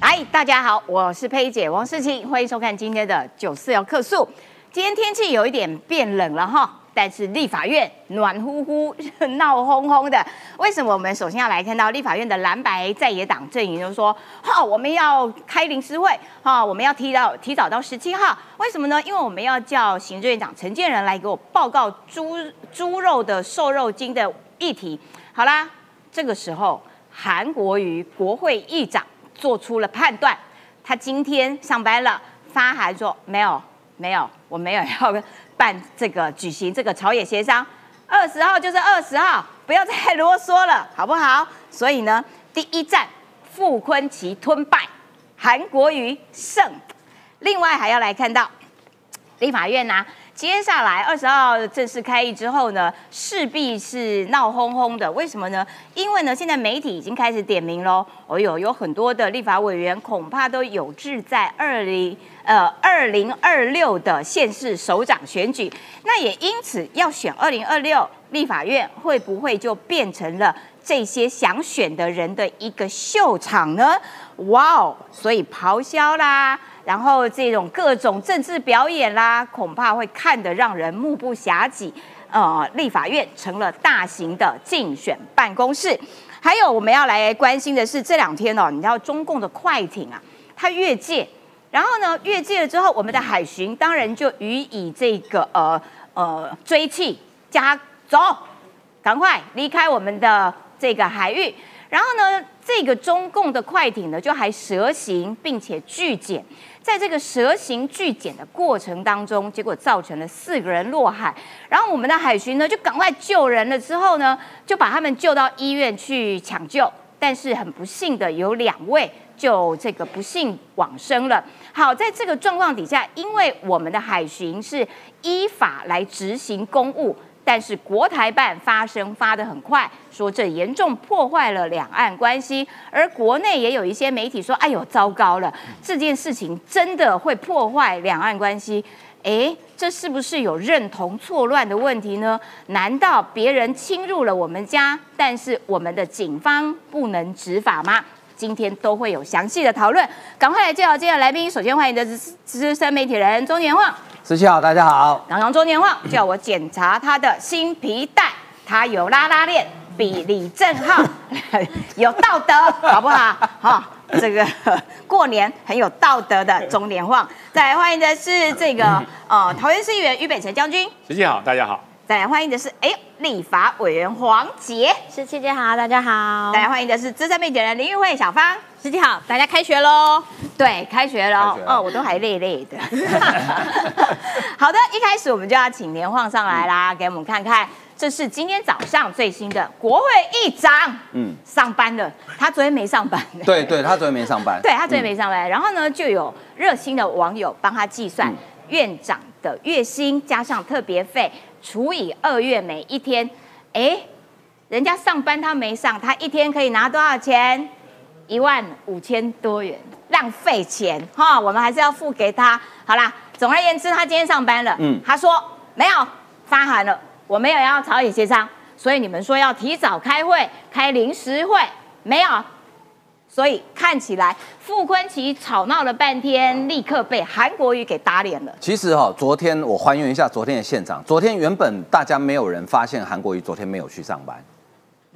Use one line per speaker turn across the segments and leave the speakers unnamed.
嗨，大家好，我是佩姐王世清，欢迎收看今天的九四幺客诉。今天天气有一点变冷了哈，但是立法院暖乎乎、闹哄哄的。为什么？我们首先要来看到立法院的蓝白在野党阵营，就说，哈，我们要开临时会，哈，我们要提到提早到十七号。为什么呢？因为我们要叫行政院长陈建仁来给我报告猪猪肉的瘦肉精的议题。好啦，这个时候韩国瑜国会议长。做出了判断，他今天上班了，发函说没有没有，我没有要办这个举行这个朝野协商，二十号就是二十号，不要再啰嗦了，好不好？所以呢，第一站傅昆奇吞败，韩国瑜胜，另外还要来看到立法院呐。接下来二十号正式开议之后呢，势必是闹哄哄的。为什么呢？因为呢，现在媒体已经开始点名喽。哦呦，有很多的立法委员恐怕都有志在二零呃二零二六的县市首长选举。那也因此要选二零二六立法院，会不会就变成了这些想选的人的一个秀场呢？哇哦，所以咆哮啦。然后这种各种政治表演啦，恐怕会看得让人目不暇接。呃，立法院成了大型的竞选办公室。还有我们要来关心的是，这两天哦，你知道中共的快艇啊，它越界，然后呢越界了之后，我们的海巡当然就予以这个呃呃追击，加走，赶快离开我们的这个海域。然后呢，这个中共的快艇呢，就还蛇行，并且拒检。在这个蛇行拒检的过程当中，结果造成了四个人落海。然后我们的海巡呢，就赶快救人了。之后呢，就把他们救到医院去抢救。但是很不幸的，有两位就这个不幸往生了。好，在这个状况底下，因为我们的海巡是依法来执行公务。但是国台办发声发得很快，说这严重破坏了两岸关系，而国内也有一些媒体说：“哎呦，糟糕了，这件事情真的会破坏两岸关系。”哎，这是不是有认同错乱的问题呢？难道别人侵入了我们家，但是我们的警方不能执法吗？今天都会有详细的讨论，赶快来介绍今天的来宾。首先欢迎的是资深媒体人钟年晃。
十七号，大家好。
刚刚周年旺叫我检查他的新皮带，他有拉拉链，比李正浩 有道德，好不好？哈，这个 过年很有道德的中年旺。再来欢迎的是这个呃桃园市议员于北辰将军。
十七好，大家好。
再来欢迎的是哎立法委员黄杰。
十七姐好，大家好。
再来欢迎的是资深媒体人林玉慧小芳。
十七好，大家开学喽。
对，开学喽哦，我都还累累的。好的，一开始我们就要请年晃上来啦，给我们看看，这是今天早上最新的国会议长，嗯，上班了。他昨天没上班。
对对，他昨天没上班。
对他昨天没上班。然后呢，就有热心的网友帮他计算院长的月薪加上特别费除以二月每一天，哎，人家上班他没上，他一天可以拿多少钱？一万五千多元。浪费钱哈，我们还是要付给他。好啦，总而言之，他今天上班了。嗯，他说没有发函了，我没有要朝野协商，所以你们说要提早开会，开临时会没有，所以看起来傅昆奇吵闹了半天，立刻被韩国瑜给打脸了。
其实哈，昨天我还原一下昨天的现场，昨天原本大家没有人发现韩国瑜昨天没有去上班。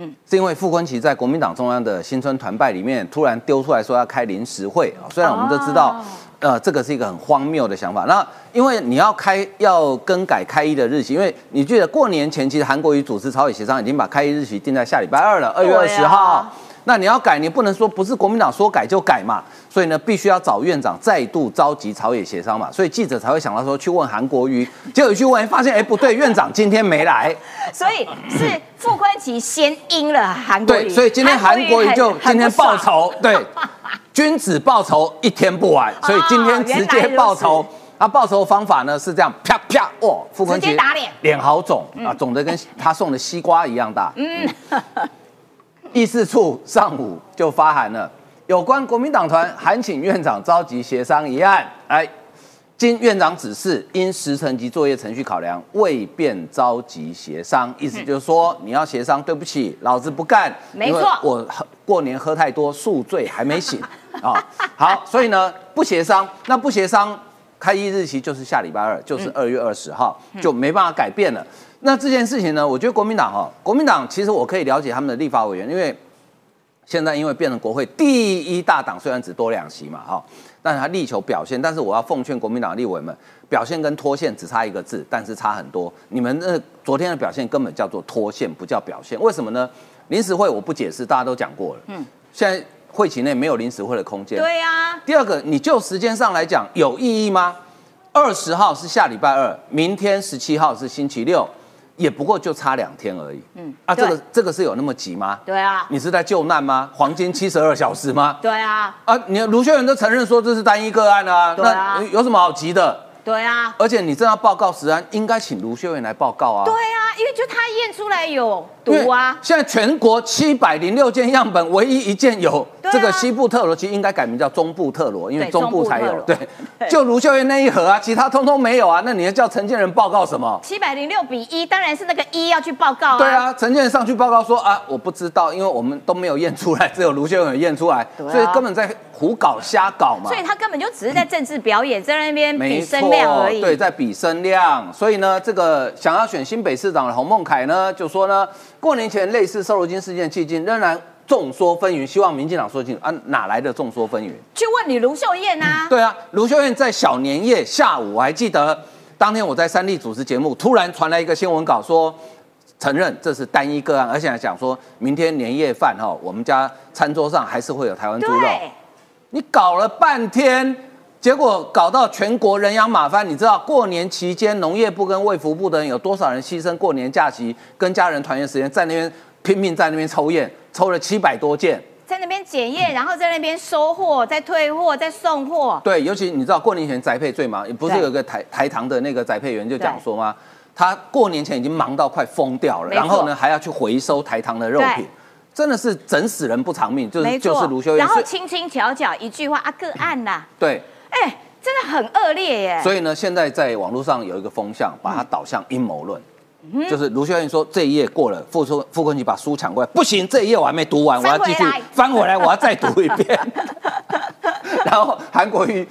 嗯，是因为傅昆奇在国民党中央的新春团拜里面突然丢出来说要开临时会啊，虽然我们都知道，呃，这个是一个很荒谬的想法。那因为你要开要更改开议的日期，因为你记得过年前其实韩国瑜主持朝野协商已经把开议日期定在下礼拜二了，二月二十号。那你要改，你不能说不是国民党说改就改嘛，所以呢，必须要找院长再度召集朝野协商嘛，所以记者才会想到说去问韩国瑜，结果去问发现，哎，不对，院长今天没来，
所以是傅昆萁先阴了韩国瑜，
对，所以今天韩国瑜就今天报仇，对，君子报仇一天不晚，所以今天直接报仇，啊，报仇方法呢是这样，啪啪，哇，
傅昆萁打脸，
脸好肿。啊，肿的跟他送的西瓜一样大，嗯。议事处上午就发函了，有关国民党团函请院长召集协商一案，哎，经院长指示，因时程及作业程序考量，未便召集协商。意思就是说，你要协商，对不起，老子不干。
没错，
我过年喝太多宿醉还没醒啊、好，所以呢不协商，那不协商开议日期就是下礼拜二，就是二月二十号，就没办法改变了。那这件事情呢，我觉得国民党哈，国民党其实我可以了解他们的立法委员，因为现在因为变成国会第一大党，虽然只多两席嘛哈，但是他力求表现。但是我要奉劝国民党立委们，表现跟脱线只差一个字，但是差很多。你们那昨天的表现根本叫做脱线，不叫表现。为什么呢？临时会我不解释，大家都讲过了。嗯，现在会期内没有临时会的空间。
对呀、
第二个，你就时间上来讲有意义吗？二十号是下礼拜二，明天十七号是星期六，也不过就差两天而已。嗯，啊，这个这个是有那么急吗？
对啊，
你是在救难吗？黄金七十二小时吗？
对啊，
啊，你卢秀媛都承认说这是单一个案啊，
对啊
那有什么好急的？
对啊，
而且你正要报告时安，应该请卢秀媛来报告啊。
对啊，因为就他验出来有毒啊，
现在全国七百零六件样本，唯一一件有这个西部特罗，其实应该改名叫中部特罗，因为中部才有。
中部特
对，就卢秀燕那一盒啊，其他通通没有啊。那你要叫陈建仁报告什么？
七百零六比一，当然是那个一要去报告啊。
对，啊，陈建仁上去报告说啊，我不知道，因为我们都没有验出来，只有卢秀燕有验出来，
啊
所以根本在胡搞瞎搞嘛
所。以他根本就只是在政治表演，在那边比声量而已。
对，在比声量。所以呢，这个想要选新北市长的洪孟凯呢，就说呢，过年前类似瘦肉精事件迄今，仍然众说纷纭，希望民进党说清楚啊，哪来的众说纷纭？
去问你卢秀燕啊，
对啊，卢秀燕在小年夜下午，我还记得当天我在三立主持节目，突然传来一个新闻稿说。承认这是单一个案，而且还讲说明天年夜饭哈，我们家餐桌上还是会有台湾猪肉。
对，
你搞了半天，结果搞到全国人仰马翻。你知道过年期间农业部跟卫福部的人有多少人牺牲过年假期跟家人团圆时间，在那边拼命在那边抽验，抽了七百多件。
在那边检验，然后在那边收货，再退货，再送货。
对，尤其你知道过年前宅配最忙，也不是有个台台糖的那个宅配员就讲说吗？他过年前已经忙到快疯掉了，然后呢还要去回收台糖的肉品
对，
真的是整死人不偿命，就是，就是卢修燕。
然后轻轻巧巧一句话啊，个案啦，
对，
哎，真的很恶劣耶。
所以呢，现在在网络上有一个风向，把它导向阴谋论。
嗯
就是卢秀燕说这一页过了，傅春傅昆萁把书抢过来，不行，这一页我还没读完，我要继续
翻回来，
我要再读一遍。然后韩国瑜，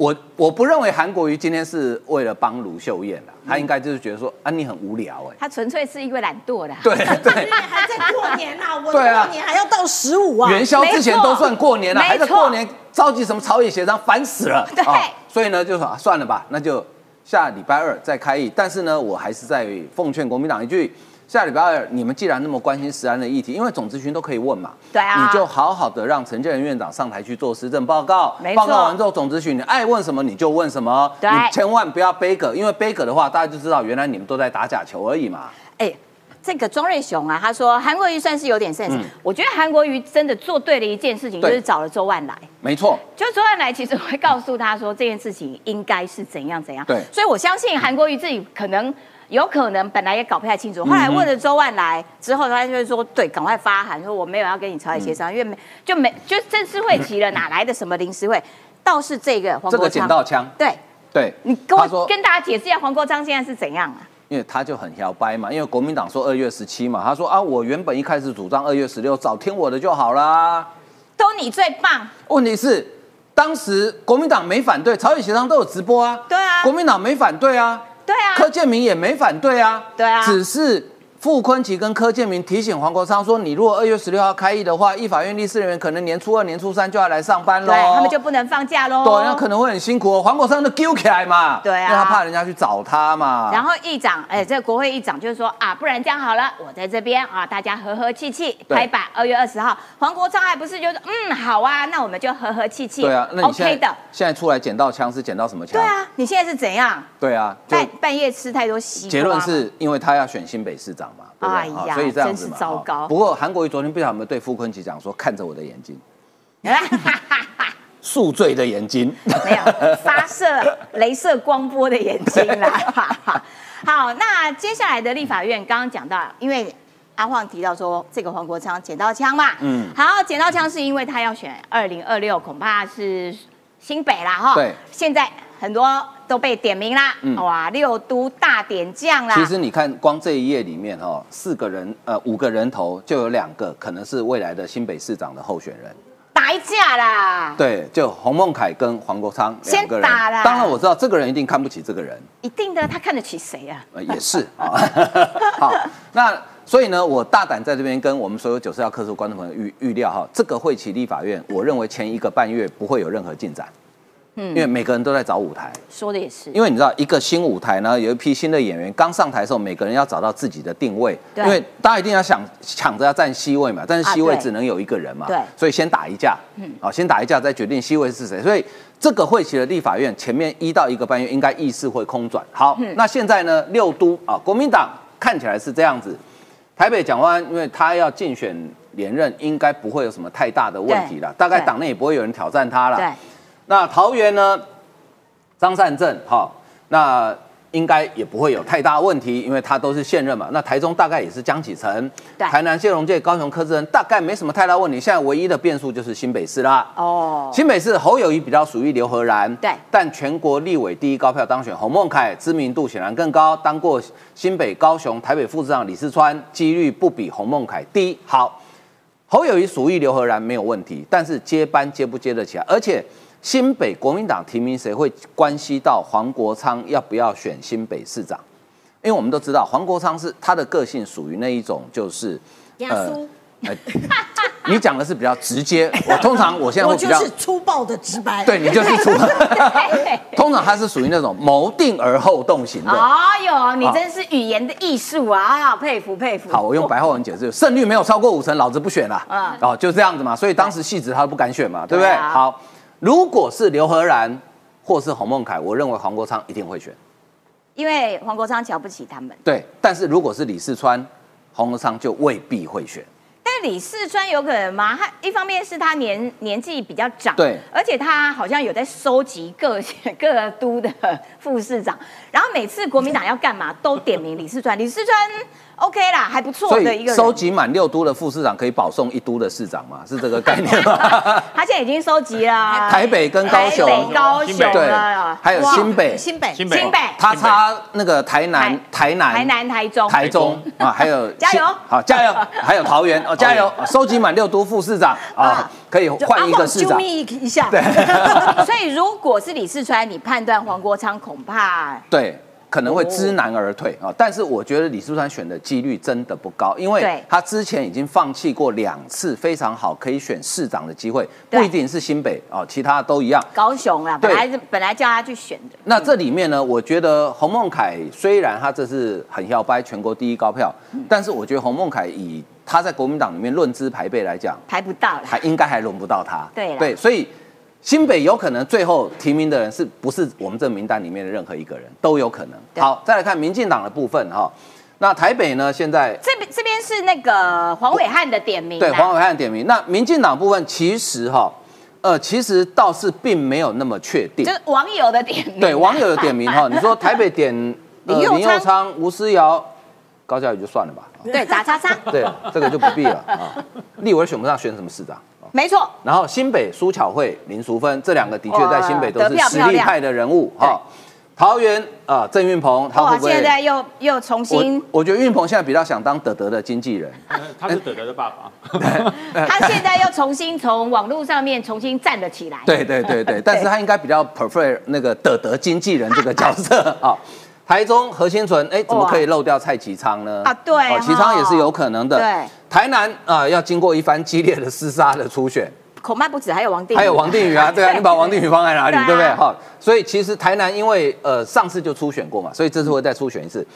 我我不认为韩国瑜今天是为了帮卢秀燕的，他应该就是觉得说啊你很无聊哎、
他纯粹是因为懒惰的。
对对，
还在过年啊，我
对啊。
过年还要到十五啊，
元宵之前都算过年了，还在过年召集什么朝野协商，烦死了。
对。
所以呢，就说、啊、算了吧，那就下礼拜二再开议。但是呢，我还是在奉劝国民党一句：下礼拜二你们既然那么关心食安的议题，因为总咨询都可以问嘛，
对啊。
你就好好的让陈建仁院长上台去做施政报告
没，错。
报告完之后总咨询你爱问什么你就问什么，
对。
你千万不要背梗，因为背梗的话，大家就知道原来你们都在打假球而已嘛。
哎，这个庄瑞雄啊，他说韩国瑜算是有点 sense，、
嗯。
我觉得韩国瑜真的做对了一件事情，就是找了周万来。
没错，
就周万来其实会告诉他说这件事情应该是怎样怎样。
对。
所以我相信韩国瑜自己可能有可能本来也搞不太清楚，后来问了周万来之后，他就会说对，赶快发函说我没有要跟你朝野协商，因为没就没就正式会期了，哪来的什么临时会？倒是这个黄
这个
国昌，
捡到枪，
对。
对，
你跟
他说
我跟大家解释一下黄国昌现在是怎样啊？
因为他就很摇摆嘛，因为国民党说二月十七嘛，他说啊，我原本一开始主张二月十六，早听我的就好啦。
都你最棒，
问题是，当时国民党没反对，朝野协商都有直播啊，
对啊。
国民党没反对啊，
对啊，
柯建明也没反对啊，
对啊。
只是傅昆奇跟柯建明提醒黄国昌说，你如果二月十六号开议的话，立法院历事人员可能年初二、年初三就要来上班喽，
对他们就不能放假喽。
对，那可能会很辛苦哦。黄国昌都揪起来嘛，
对啊
因为他怕人家去找他嘛，
然后议长，哎，这个国会议长就是说啊，不然这样好了，我在这边啊，大家和和气气
对
拍板，二月二十号，黄国昌还不是就说嗯好啊，那我们就和和气气，
对啊，那你现在
OK 的，
现在出来捡到枪是捡到什么枪？
对啊，你现在是怎样？
对啊，就
半半夜吃太多西瓜
结论是因为他要选新北市长？
哎呀
所以这样子嘛。
真是糟糕
不过韩国瑜昨天不晓得有没有对傅昆萁讲说，看着我的眼睛，宿醉的眼睛。
没有发射镭射光波的眼睛啦。好，那接下来的立法院刚刚讲到，因为阿晃提到说这个黄国昌捡到枪嘛，
嗯
嗯，好，捡到枪是因为他要选二零二六，恐怕是新北啦哈。
对，
现在很多都被点名啦，哇，六都大点将啦。
其实你看，光这一页里面哈，四个人呃五个人头就有两个可能是未来的新北市长的候选人。
打一架啦！
对，就洪孟凯跟黄国昌两个人。
先打啦
当然我知道这个人一定看不起这个人，
一定的，他看得起谁啊？
呃，也是啊。好，那所以呢，我大胆在这边跟我们所有九四幺科数观众朋友预预料哈，这个会期立法院，我认为前一个半月不会有任何进展。嗯，因为每个人都在找舞台，
说的也是。
因为你知道，一个新舞台呢，有一批新的演员刚上台的时候，每个人要找到自己的定位。
对
因为大家一定要想抢着要占 C 位嘛，但是 C 位只能有一个人嘛。
对
所以先打一架，嗯，好，先打一架再决定 C 位是谁。所以这个会期的立法院前面一到一个半月应该议事会空转。好，
嗯
那现在呢，六都啊，国民党看起来是这样子。台北蒋万安，因为他要竞选连任，应该不会有什么太大的问题了，
对
大概
对
党内也不会有人挑战他了。
对，
那桃园呢？张善政，好，那应该也不会有太大问题，因为他都是现任嘛。那台中大概也是江启臣，台南谢龙介、高雄柯志恩大概没什么太大问题。现在唯一的变数就是新北市啦。
哦，
新北市侯友谊比较属于刘和然，
对
但全国立委第一高票当选洪孟凯，知名度显然更高，当过新北、高雄、台北副市长李世川，几率不比洪孟凯低。好，侯友谊属于刘和然没有问题，但是接班接不接得起来？而且新北国民党提名谁会关系到黄国昌要不要选新北市长？因为我们都知道黄国昌是他的个性属于那一种就是呃你讲的是比较直接，我通常我现在会比较
是粗暴的直白。
对你就是出，通常他是属于那种谋定而后动型的。
哎呦，你真是语言的艺术啊，佩服佩服。
好，我用白话文解释，胜率没有超过五成，老子不选了。
嗯
哦，就这样子嘛。所以当时戏子他都不敢选嘛，对不对？好，如果是刘和然或是洪孟凯，我认为黄国昌一定会选。
因为黄国昌瞧不起他们，
对，但是如果是李四川，黄国昌就未必会选。
但李四川有可能吗？他一方面是他年年纪比较长，
对
而且他好像有在收集各 各都的副市长，然后每次国民党要干嘛都点名李四川，李四川 OK 啦，还不错
所以
的一个人。
收集满六都的副市长可以保送一都的市长嘛？是这个概念吗？
他现在已经收集了。
台北跟高雄。
台北、高雄
对，，还有新北，
新北，
新北。
新北、
他差那个台南、台南、
台南、台中、
台中。啊，还有
加油。
好加油，还有桃园。哦，加油！收集满六都副市长啊，可以
就
换一个市长。
一下。对，
所以如果是李世川，你判断黄国昌恐怕
对，可能会知难而退啊。但是我觉得李书川选的几率真的不高，因为
对
他之前已经放弃过两次非常好可以选市长的机会，不一定是新北哦，其他都一样。
高雄
啊，
本来是本来叫他去选的，
那这里面呢，我觉得洪孟凯虽然他这是很要掰全国第一高票，
嗯
但是我觉得洪孟凯以他在国民党里面论资排辈来讲，
排不到啦。
还应该还轮不到他。
对
对，所以新北有可能最后提名的人是不是我们这名单里面的任何一个人都有可能。好，再来看民进党的部分哈。那台北呢？现在
这边这边是那个黄伟汉的点名啦，
对黄伟汉点名，那民进党部分其实哈，呃，其实倒是并没有那么确定
就。是网友的点名，
对网友的点名哈，你说台北点呃
林佑昌
昌、吴思瑶、高嘉宇就算了吧。
对打叉叉，
对，这个就不必了啊。立委选不上，选什么市长？
没错，
然后新北苏巧慧、林淑芬这两个的确在新北都是实力派的人物哈。桃园啊，郑运鹏，他会，不会？
现在又又重新
我，我觉得运鹏现在比较想当德德的经纪人，
呃 他是德德的爸爸，
他现在又重新从网络上面重新站了起来，
对对对对，但是他应该比较 prefer 那个德德经纪人这个角色 啊。台中何心存，哎，怎么可以漏掉蔡其昌呢？
啊对
哦，其昌也是有可能的。
对，
台南啊，要经过一番激烈的厮杀的初选，
恐怕不止，还有王定宇，
还有王定宇啊，对啊，你把王定宇放在哪里，
对啊。
对不对？哈，所以其实台南因为呃上次就初选过嘛，所以这次会再初选一次。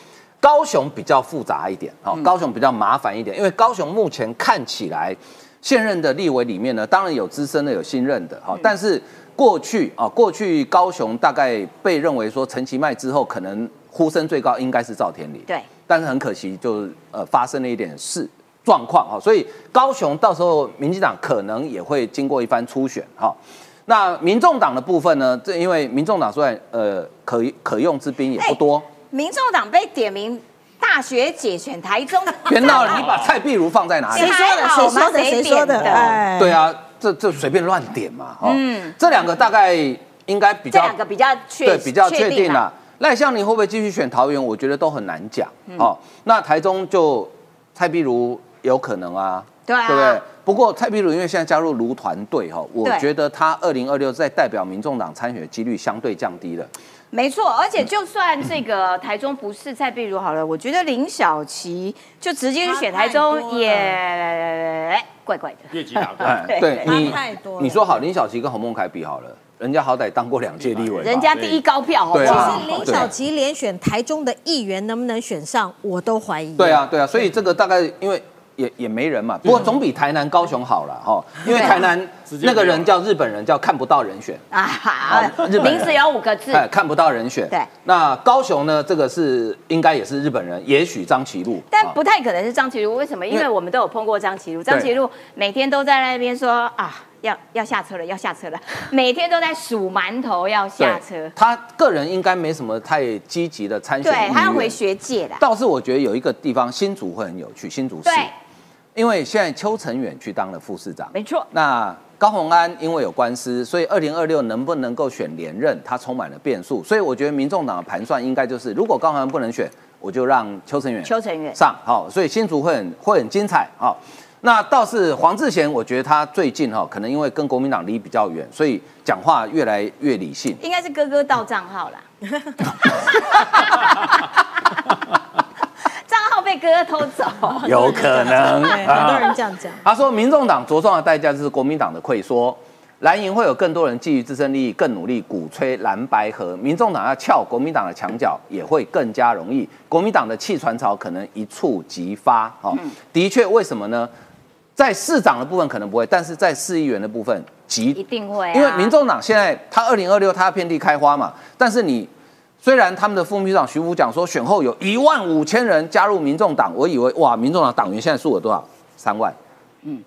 高雄比较复杂一点，哦，高雄比较麻烦一点，因为高雄目前看起来现任的立委里面呢，当然有资深的，有新任的，哈，但是过去啊，过去高雄大概被认为说陈其迈之后可能呼声最高应该是赵天麟，
对，
但是很可惜，就呃发生了一点事状况哈，所以高雄到时候民进党可能也会经过一番初选哈。那民众党的部分呢？这因为民众党虽然呃可可用之兵也不多，
民众党被点名大学姐选台中，
别闹了，你把蔡碧如放在哪里
谁？说的？谁说的？谁说的？哎，
对，啊，这这随便乱点嘛，哈，
嗯
这两个大概应该比较
这两个比较确
对比较确定
啦
了。赖香林会不会继续选桃园？我觉得都很难讲。
嗯
哦，那台中就蔡碧如有可能啊，
对啊
对不对？不过蔡壁如因为现在加入卢团队哈，我
对
觉得他二零二六在代表民众党参选的几率相对降低了。
没错，而且就算这个台中不是蔡壁如好了，我觉得林小琪就直接去选台中也怪怪的。
越级打怪。
哎，
对
对你
差太多
你说好林小琪跟洪孟凯比好了，人家好歹当过两届立委，
人家第一高票，好？
其实林小琪连选台中的议员能不能选上，我都怀疑。
对啊，对啊，所以这个大概因为也也没人嘛，不过总比台南、高雄好了哈，因为台南 那个人叫日本人，叫看不到人选。
啊，
日本
名字有五个字，
哎，看不到人选。
对，
那高雄呢？这个是应该也是日本人，也许张其禄。啊
但不太可能是张其禄。为什么？因
因为
为我们都有碰过张其禄，张其禄每天都在那边说啊，要要下车了，要下车了，每天都在数馒头要下车。
他个人应该没什么太积极的参选
对
意，愿
他要回。学界的。
倒是我觉得有一个地方新竹会很有趣，新竹市
对，，
因为现在邱成远去当了副市长，
没错。
那高鸿安因为有官司，所以二零二六能不能够选连任，他充满了变数。所以我觉得民众党的盘算应该就是，如果高鸿安不能选，我就让邱成远
邱成远
上。好，所以新竹会很会很精彩。好，那倒是黄志贤，我觉得他最近哈，可能因为跟国民党离比较远，所以讲话越来越理性。
应该是哥哥到账号啦，被哥哥偷走。
有可能，
很多人这样讲。
他说，民众党着重的代价就是国民党的溃缩，蓝营会有更多人基于自身利益更努力鼓吹蓝白合，民众党要撬国民党的墙角也会更加容易，国民党的弃船潮可能一触即发。哦，的确，为什么呢？在市长的部分可能不会，但是在市议员的部分极
一定会、啊，
因为民众党现在他二零二六他要遍地开花嘛，但是你虽然他们的副秘书长徐福讲说选后有一万五千人加入民众党，我以为哇，民众党党员现在数额多少？三万。嗯，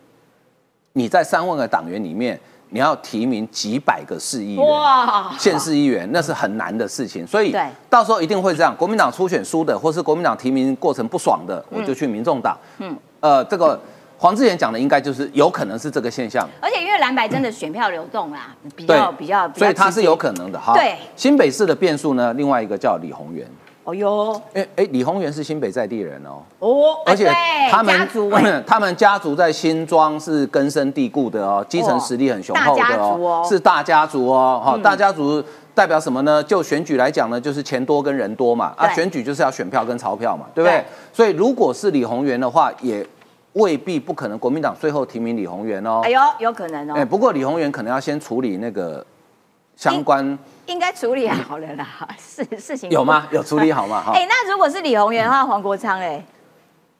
你在三万个党员里面，你要提名几百个市议员。
哇，
县市议员那是很难的事情，所以到时候一定会这样。国民党初选输的，或是国民党提名过程不爽的，我就去民众党。嗯，呃，这个黄志远讲的应该就是有可能是这个现象。
而且因为蓝白真的选票流动啦，比
对
较比较，比较
所以他是有可能的哈。
对
新北市的变数呢，另外一个叫李宏源，
哦哟
哎哎，李宏源是新北在地人哦，
哦，
而且他们
家族哎
他们家族在新庄是根深蒂固的哦，基层实力很雄厚的哦
哦，
是大家族哦，哈，大家族。代表什么呢？就选举来讲呢，就是钱多跟人多嘛。啊，
对
选举就是要选票跟钞票嘛，对不对
对？
所以如果是李宏源的话，也未必不可能国民党最后提名李宏源哦
哎。呦，有可能哦
哎，
哦，
不过李宏源可能要先处理那个相关
应该处理好了啦，事事情
有吗？有处理好吗？哈，
哎，那如果是李宏源的话，黄国昌嘞？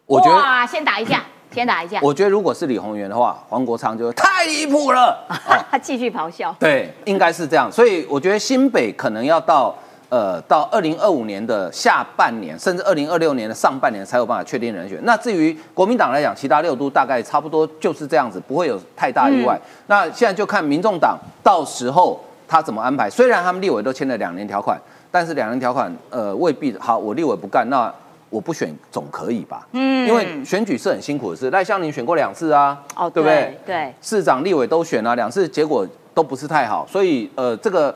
我觉得，
哇，先打一架，先打一架，
我觉得如果是李宏源的话，黄国昌就太离谱了。
他继续咆哮。
对，应该是这样。所以我觉得新北可能要到呃到二零二五年的下半年，甚至二零二六年的上半年才有办法确定人选。那至于国民党来讲，其他六都大概差不多就是这样子，不会有太大意外。那现在就看民众党到时候他怎么安排。虽然他们立委都签了两年条款，但是两年条款呃未必好，我立委不干那。我不选总可以吧？嗯，因为选举是很辛苦的事。赖香林选过两次啊，
哦，
对不对？
对，
市长、立委都选了、两次，结果都不是太好，所以呃，这个，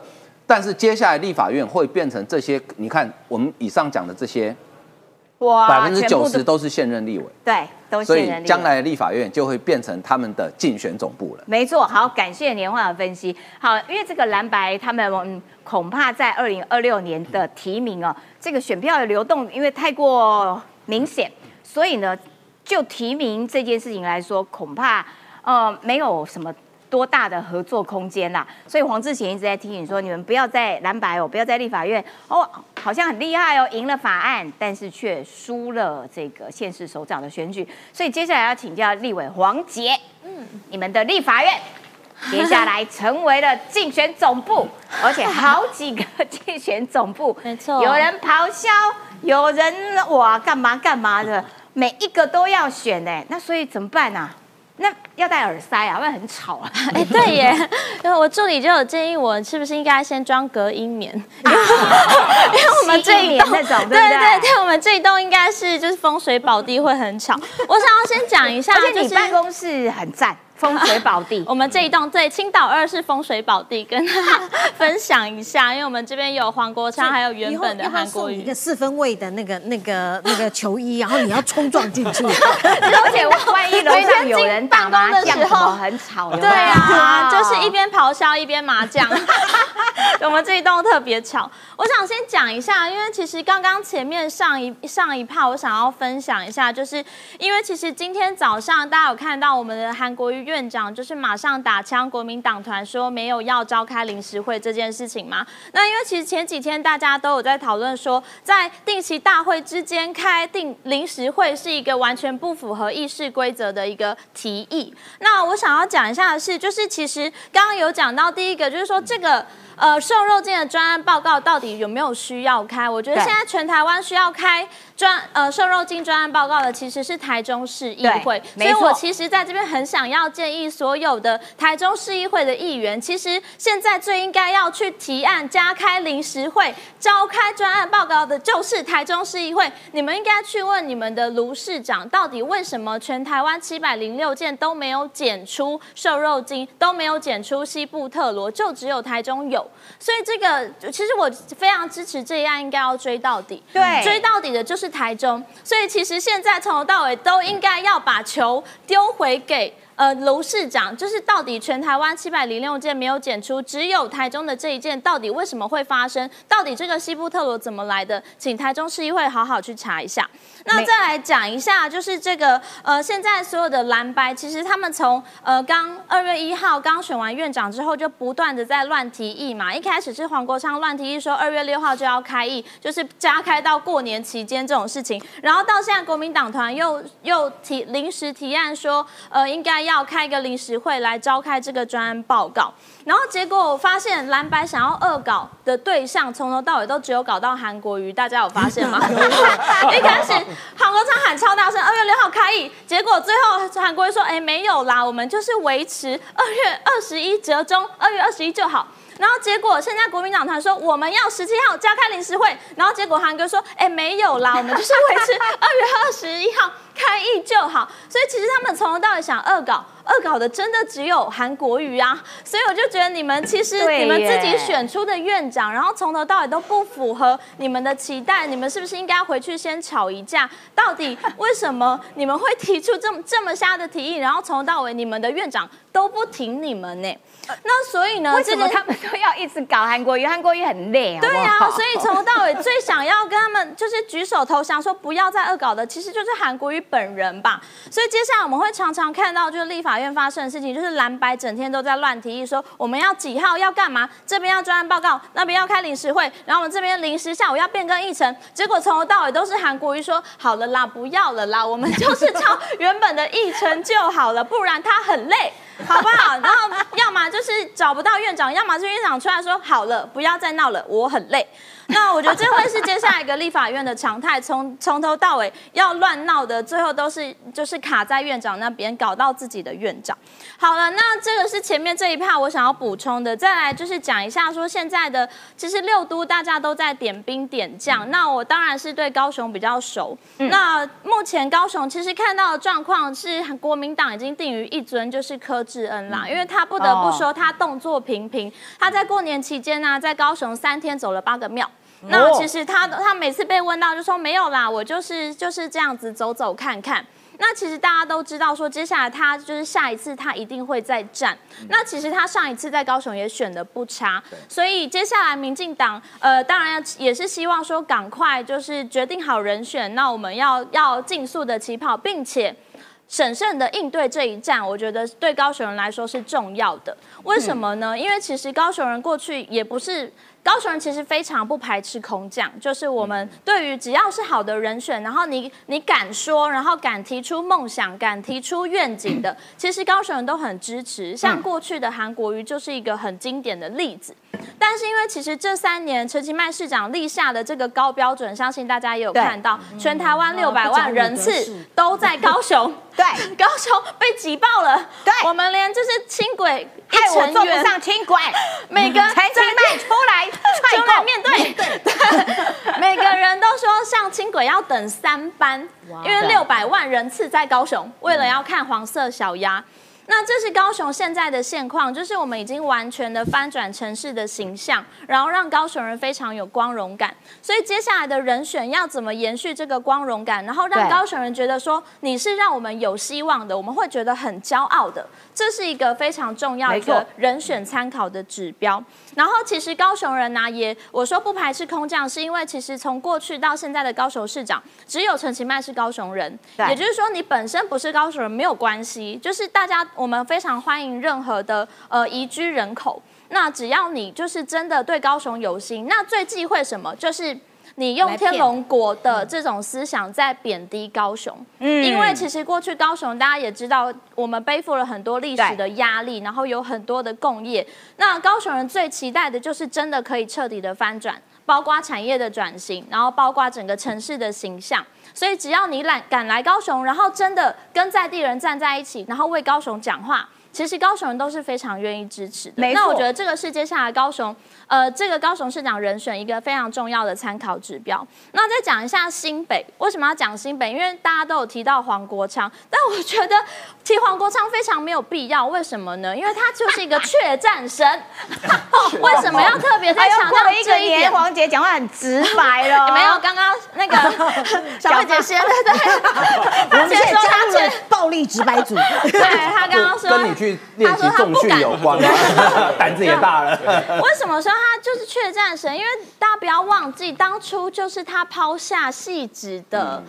但是接下来立法院会变成这些，你看我们以上讲的这些，
哇
百分之九十都是现任立委，
对，都
所以
现任立委
将来的立法院就会变成他们的竞选总部了。
没错，好，感谢年华的分析。好，因为这个蓝白他们、嗯、恐怕在二零二六年的提名哦，这个选票的流动因为太过明显，所以呢，就提名这件事情来说，恐怕呃没有什么。多大的合作空间啦、所以黄志贤一直在提醒说，你们不要在蓝白哦，不要在立法院哦，好像很厉害哦，赢了法案，但是却输了这个县市首长的选举。所以接下来要请教立委黄杰，你们的立法院接下来成为了竞选总部，而且好几个竞选总部，
没错
有人咆哮，有人哇干嘛干嘛的，每一个都要选哎，那所以怎么办啊？那要戴耳塞啊，不然很吵啊。
哎，对耶，因为我助理就有建议我，是不是应该先装隔音棉？因为我们这一栋
对
对
对
我们这一栋应该是就是风水宝地会很吵。我想要先讲一下，
而且
就是
你办公室很赞，风水宝地。
我们这一栋对青岛二是风水宝地，跟大家分享一下，因为我们这边有黄国昌，还有原本的韩国瑜
一个。四分位的那个、那个、那个球衣，然后你要冲撞进去。
而且万一楼上有人打麻将，什么很吵，
对啊，就是一边咆哮一边麻将。我们这一栋特别吵。我想先讲一下，因为其实刚刚前面上一上一趴，我想要分享一下，就是因为其实今天早上大家有看到我们的韩国瑜院长，就是马上打枪国民党团说没有要召开临时会这件事情吗。那因为其实前几天大家都有在讨论说，在定期大会之间开定临时会是一个完全不符合议事规则的一个提议。那我想要讲一下的是，就是其实刚刚有讲到第一个，就是说这个。呃，瘦肉精的专案报告到底有没有需要开？我觉得现在全台湾需要开专呃瘦肉精专案报告的其实是台中市议会，所以我其实在这边很想要建议所有的台中市议会的议员，其实现在最应该要去提案加开临时会，召开专案报告的就是台中市议会。你们应该去问你们的卢市长，到底为什么全台湾七百零六件都没有检出瘦肉精，都没有检出西部特罗，就只有台中有。所以这个其实我非常支持这一案，应该要追到底。
对
追到底的就是台中。所以其实现在从头到尾都应该要把球丢回给。呃，楼市长就是到底全台湾七百零六件没有检出，只有台中的这一件，到底为什么会发生？到底这个西部特罗怎么来的？请台中市议会好好去查一下。那再来讲一下，就是这个呃，现在所有的蓝白，其实他们从呃刚二月一号刚选完院长之后，就不断的在乱提议嘛。一开始是黄国昌乱提议说二月六号就要开议，就是加开到过年期间这种事情。然后到现在国民党团又又提临时提案说，呃，应该要开一个临时会来召开这个专案报告。然后结果我发现蓝白想要恶搞的对象，从头到尾都只有搞到韩国瑜，大家有发现吗？一开始韩国昌喊超大声，二月六号开议，结果最后韩国瑜说，哎，没有啦，我们就是维持二月二十一折中，二月二十一就好。然后结果现在国民党团说我们要十七号加开临时会，然后结果韩哥说，哎，没有啦，我们就是维持 二月二十一号开议就好。所以其实他们从头到尾想恶搞，恶搞的真的只有韩国瑜啊。所以我就觉得你们其实你们自己
耶
选出的院长，然后从头到尾都不符合你们的期待，你们是不是应该回去先吵一架？到底为什么你们会提出这么这么瞎的提议，然后从头到尾你们的院长都不挺你们呢？那所以呢，
为什么他们都要一直搞韩国瑜？韩国瑜很累啊，对
啊，所以从头到尾最想要跟他们就是举手投降，说不要再恶搞的，其实就是韩国瑜本人吧。所以接下来我们会常常看到，就是立法院发生的事情，就是蓝白整天都在乱提议，说我们要几号要干嘛，这边要专案报告，那边要开临时会，然后我们这边临时下午要变更议程，结果从头到尾都是韩国瑜说好了啦，不要了啦，我们就是照原本的议程就好了，不然他很累。好不好？然后要么就是找不到院长，要么是院长出来说好了，不要再闹了，我很累。那我觉得这会是接下来一个立法院的常态，从从头到尾要乱闹的，最后都是就是卡在院长那边，搞到自己的院长。好了，那这个是前面这一趴我想要补充的，再来就是讲一下说现在的其实六都大家都在点兵点将，那我当然是对高雄比较熟。那目前高雄其实看到的状况是国民党已经定于一尊，就是柯志恩啦，因为他不得不说他动作频频，他在过年期间呢、在高雄三天走了八个庙。那其实他他每次被问到就说没有啦，我就是就是这样子走走看看。那其实大家都知道，说接下来他就是下一次他一定会再战。那其实他上一次在高雄也选的不差，所以接下来民进党呃，当然也是希望说赶快就是决定好人选，那我们要要尽速的起跑，并且。审慎的应对这一战，我觉得对高雄人来说是重要的。为什么呢？因为其实高雄人过去也不是高雄人，其实非常不排斥空降，就是我们对于只要是好的人选，然后你你敢说，然后敢提出梦想，敢提出愿景的，其实高雄人都很支持。像过去的韩国瑜就是一个很经典的例子。但是因为其实这三年陈其迈市长立下的这个高标准，相信大家也有看到，全台湾六百万人次都在高雄。
对，
高雄被挤爆了，
对。
我们连就是轻轨一
害我坐不，上轻轨，
每个
陈其迈出来 踹
出来
够
面对，每个人都说上轻轨要等三班，因为六百万人次在高雄，为了要看黄色小鸭。那那这是高雄现在的现况，就是我们已经完全的翻转城市的形象，然后让高雄人非常有光荣感。所以接下来的人选要怎么延续这个光荣感，然后让高雄人觉得说你是让我们有希望的，我们会觉得很骄傲的，这是一个非常重要一个人选参考的指标。然后其实高雄人呢、也我说不排斥空降，是因为其实从过去到现在的高雄市长，只有陈其迈是高雄人，
对
也就是说你本身不是高雄人没有关系，就是大家我们非常欢迎任何的呃移居人口。那只要你就是真的对高雄有心，那最忌讳什么？就是你用天龙国的这种思想在贬低高雄。
嗯
因为其实过去高雄大家也知道，我们背负了很多历史的压力，然后有很多的共业。那高雄人最期待的就是真的可以彻底的翻转，包括产业的转型，然后包括整个城市的形象。所以只要你来敢来高雄，然后真的跟在地人站在一起，然后为高雄讲话。其实高雄人都是非常愿意支持的。那我觉得这个是接下来高雄，呃，这个高雄市长人选一个非常重要的参考指标。那再讲一下新北，为什么要讲新北？因为大家都有提到黄国昌，但我觉得提黄国昌非常没有必要。为什么呢？因为他就是一个 确战神。为什么要特别再
哎呦，
强调
过了一个年，
这一点？
黄姐讲话很直白了。
没有，刚刚那个小慧姐先的，对，
我
她先说她确
入了暴力直白组，
对他刚刚说
跟你去练习重训有关吗？胆子也大了。
为什么说他就是确战神？因为大家不要忘记，当初就是他抛下戏子的。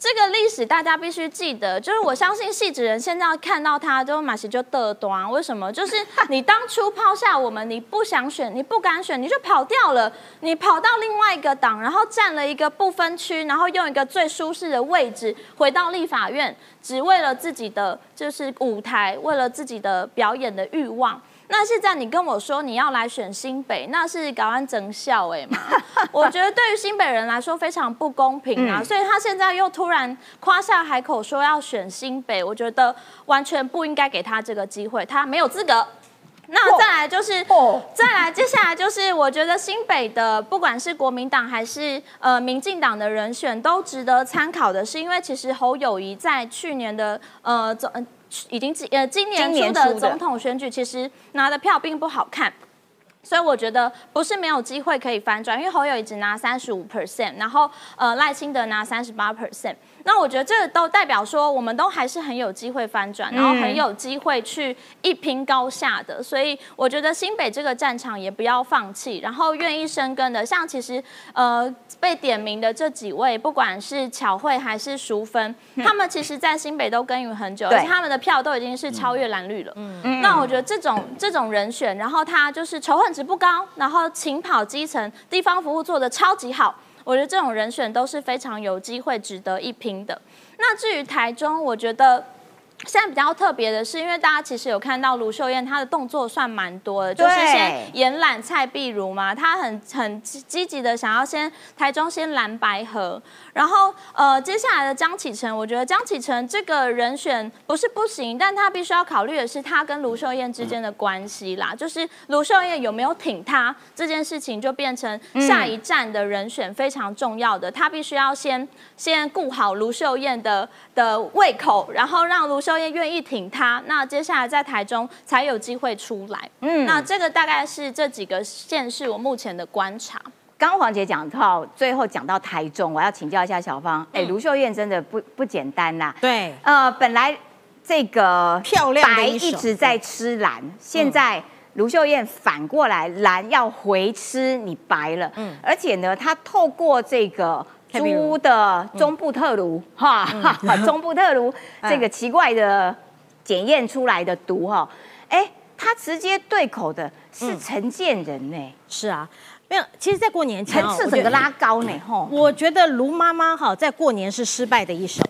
这个历史大家必须记得，就是我相信戏子人现在要看到他就马西就得端。为什么？就是你当初抛下我们，你不想选，你不敢选，你就跑掉了，你跑到另外一个党，然后占了一个不分区，然后用一个最舒适的位置回到立法院，只为了自己的就是舞台，为了自己的表演的欲望。那现在你跟我说你要来选新北，那是搞完整校哎嘛？我觉得对于新北人来说非常不公平啊，所以他现在又突然夸下海口说要选新北，我觉得完全不应该给他这个机会，他没有资格。那再来就是，
哦
再来接下来就是，我觉得新北的不管是国民党还是呃民进党的人选都值得参考的，是因为其实侯友谊在去年的呃总呃已经呃今年
今年
初的
初的
总统选举，其实拿的票并不好看。所以我觉得不是没有机会可以翻转，因为侯友宜只拿三十五 percent，然后呃赖清德拿三十八 percent。那我觉得这个都代表说，我们都还是很有机会翻转，然后很有机会去一拼高下的。所以我觉得新北这个战场也不要放弃，然后愿意深耕的，像其实呃被点名的这几位，不管是巧慧还是淑芬，他们其实在新北都耕耘很久，而且他们的票都已经是超越蓝绿了。嗯那我觉得这种这种人选，然后他就是仇恨值不高，然后勤跑基层，地方服务做的超级好。我觉得这种人选都是非常有机会值得一拼的。那至于台中，我觉得。现在比较特别的是，因为大家其实有看到卢秀燕她的动作算蛮多的，就是
对
先延揽蔡碧如嘛，她很很积积极的想要先台中先蓝白河，然后呃接下来的江启臣，我觉得江启臣这个人选不是不行，但他必须要考虑的是他跟卢秀燕之间的关系啦，就是卢秀燕有没有挺他这件事情，就变成下一站的人选非常重要的，他必须要先先顾好卢秀燕的的胃口，然后让卢秀燕愿意挺他，那接下来在台中才有机会出来。嗯，那这个大概是这几个县市我目前的观察。
刚刚黄姐讲到最后讲到台中，我要请教一下小芳，哎，卢秀燕真的不不简单呐。
对，
呃，本来这个
漂亮
白
一
直在吃蓝，现在卢秀燕反过来蓝要回吃你白了，嗯，而且呢，她透过这个。猪的中部特卢哈，哈 中部特卢这个奇怪的检验出来的毒哈，哎，他直接对口的是陈建仁呢，
是啊，没有。其实，在过年前
层次整个拉高呢，吼，
我觉得卢妈妈哈在过年是失败的一手，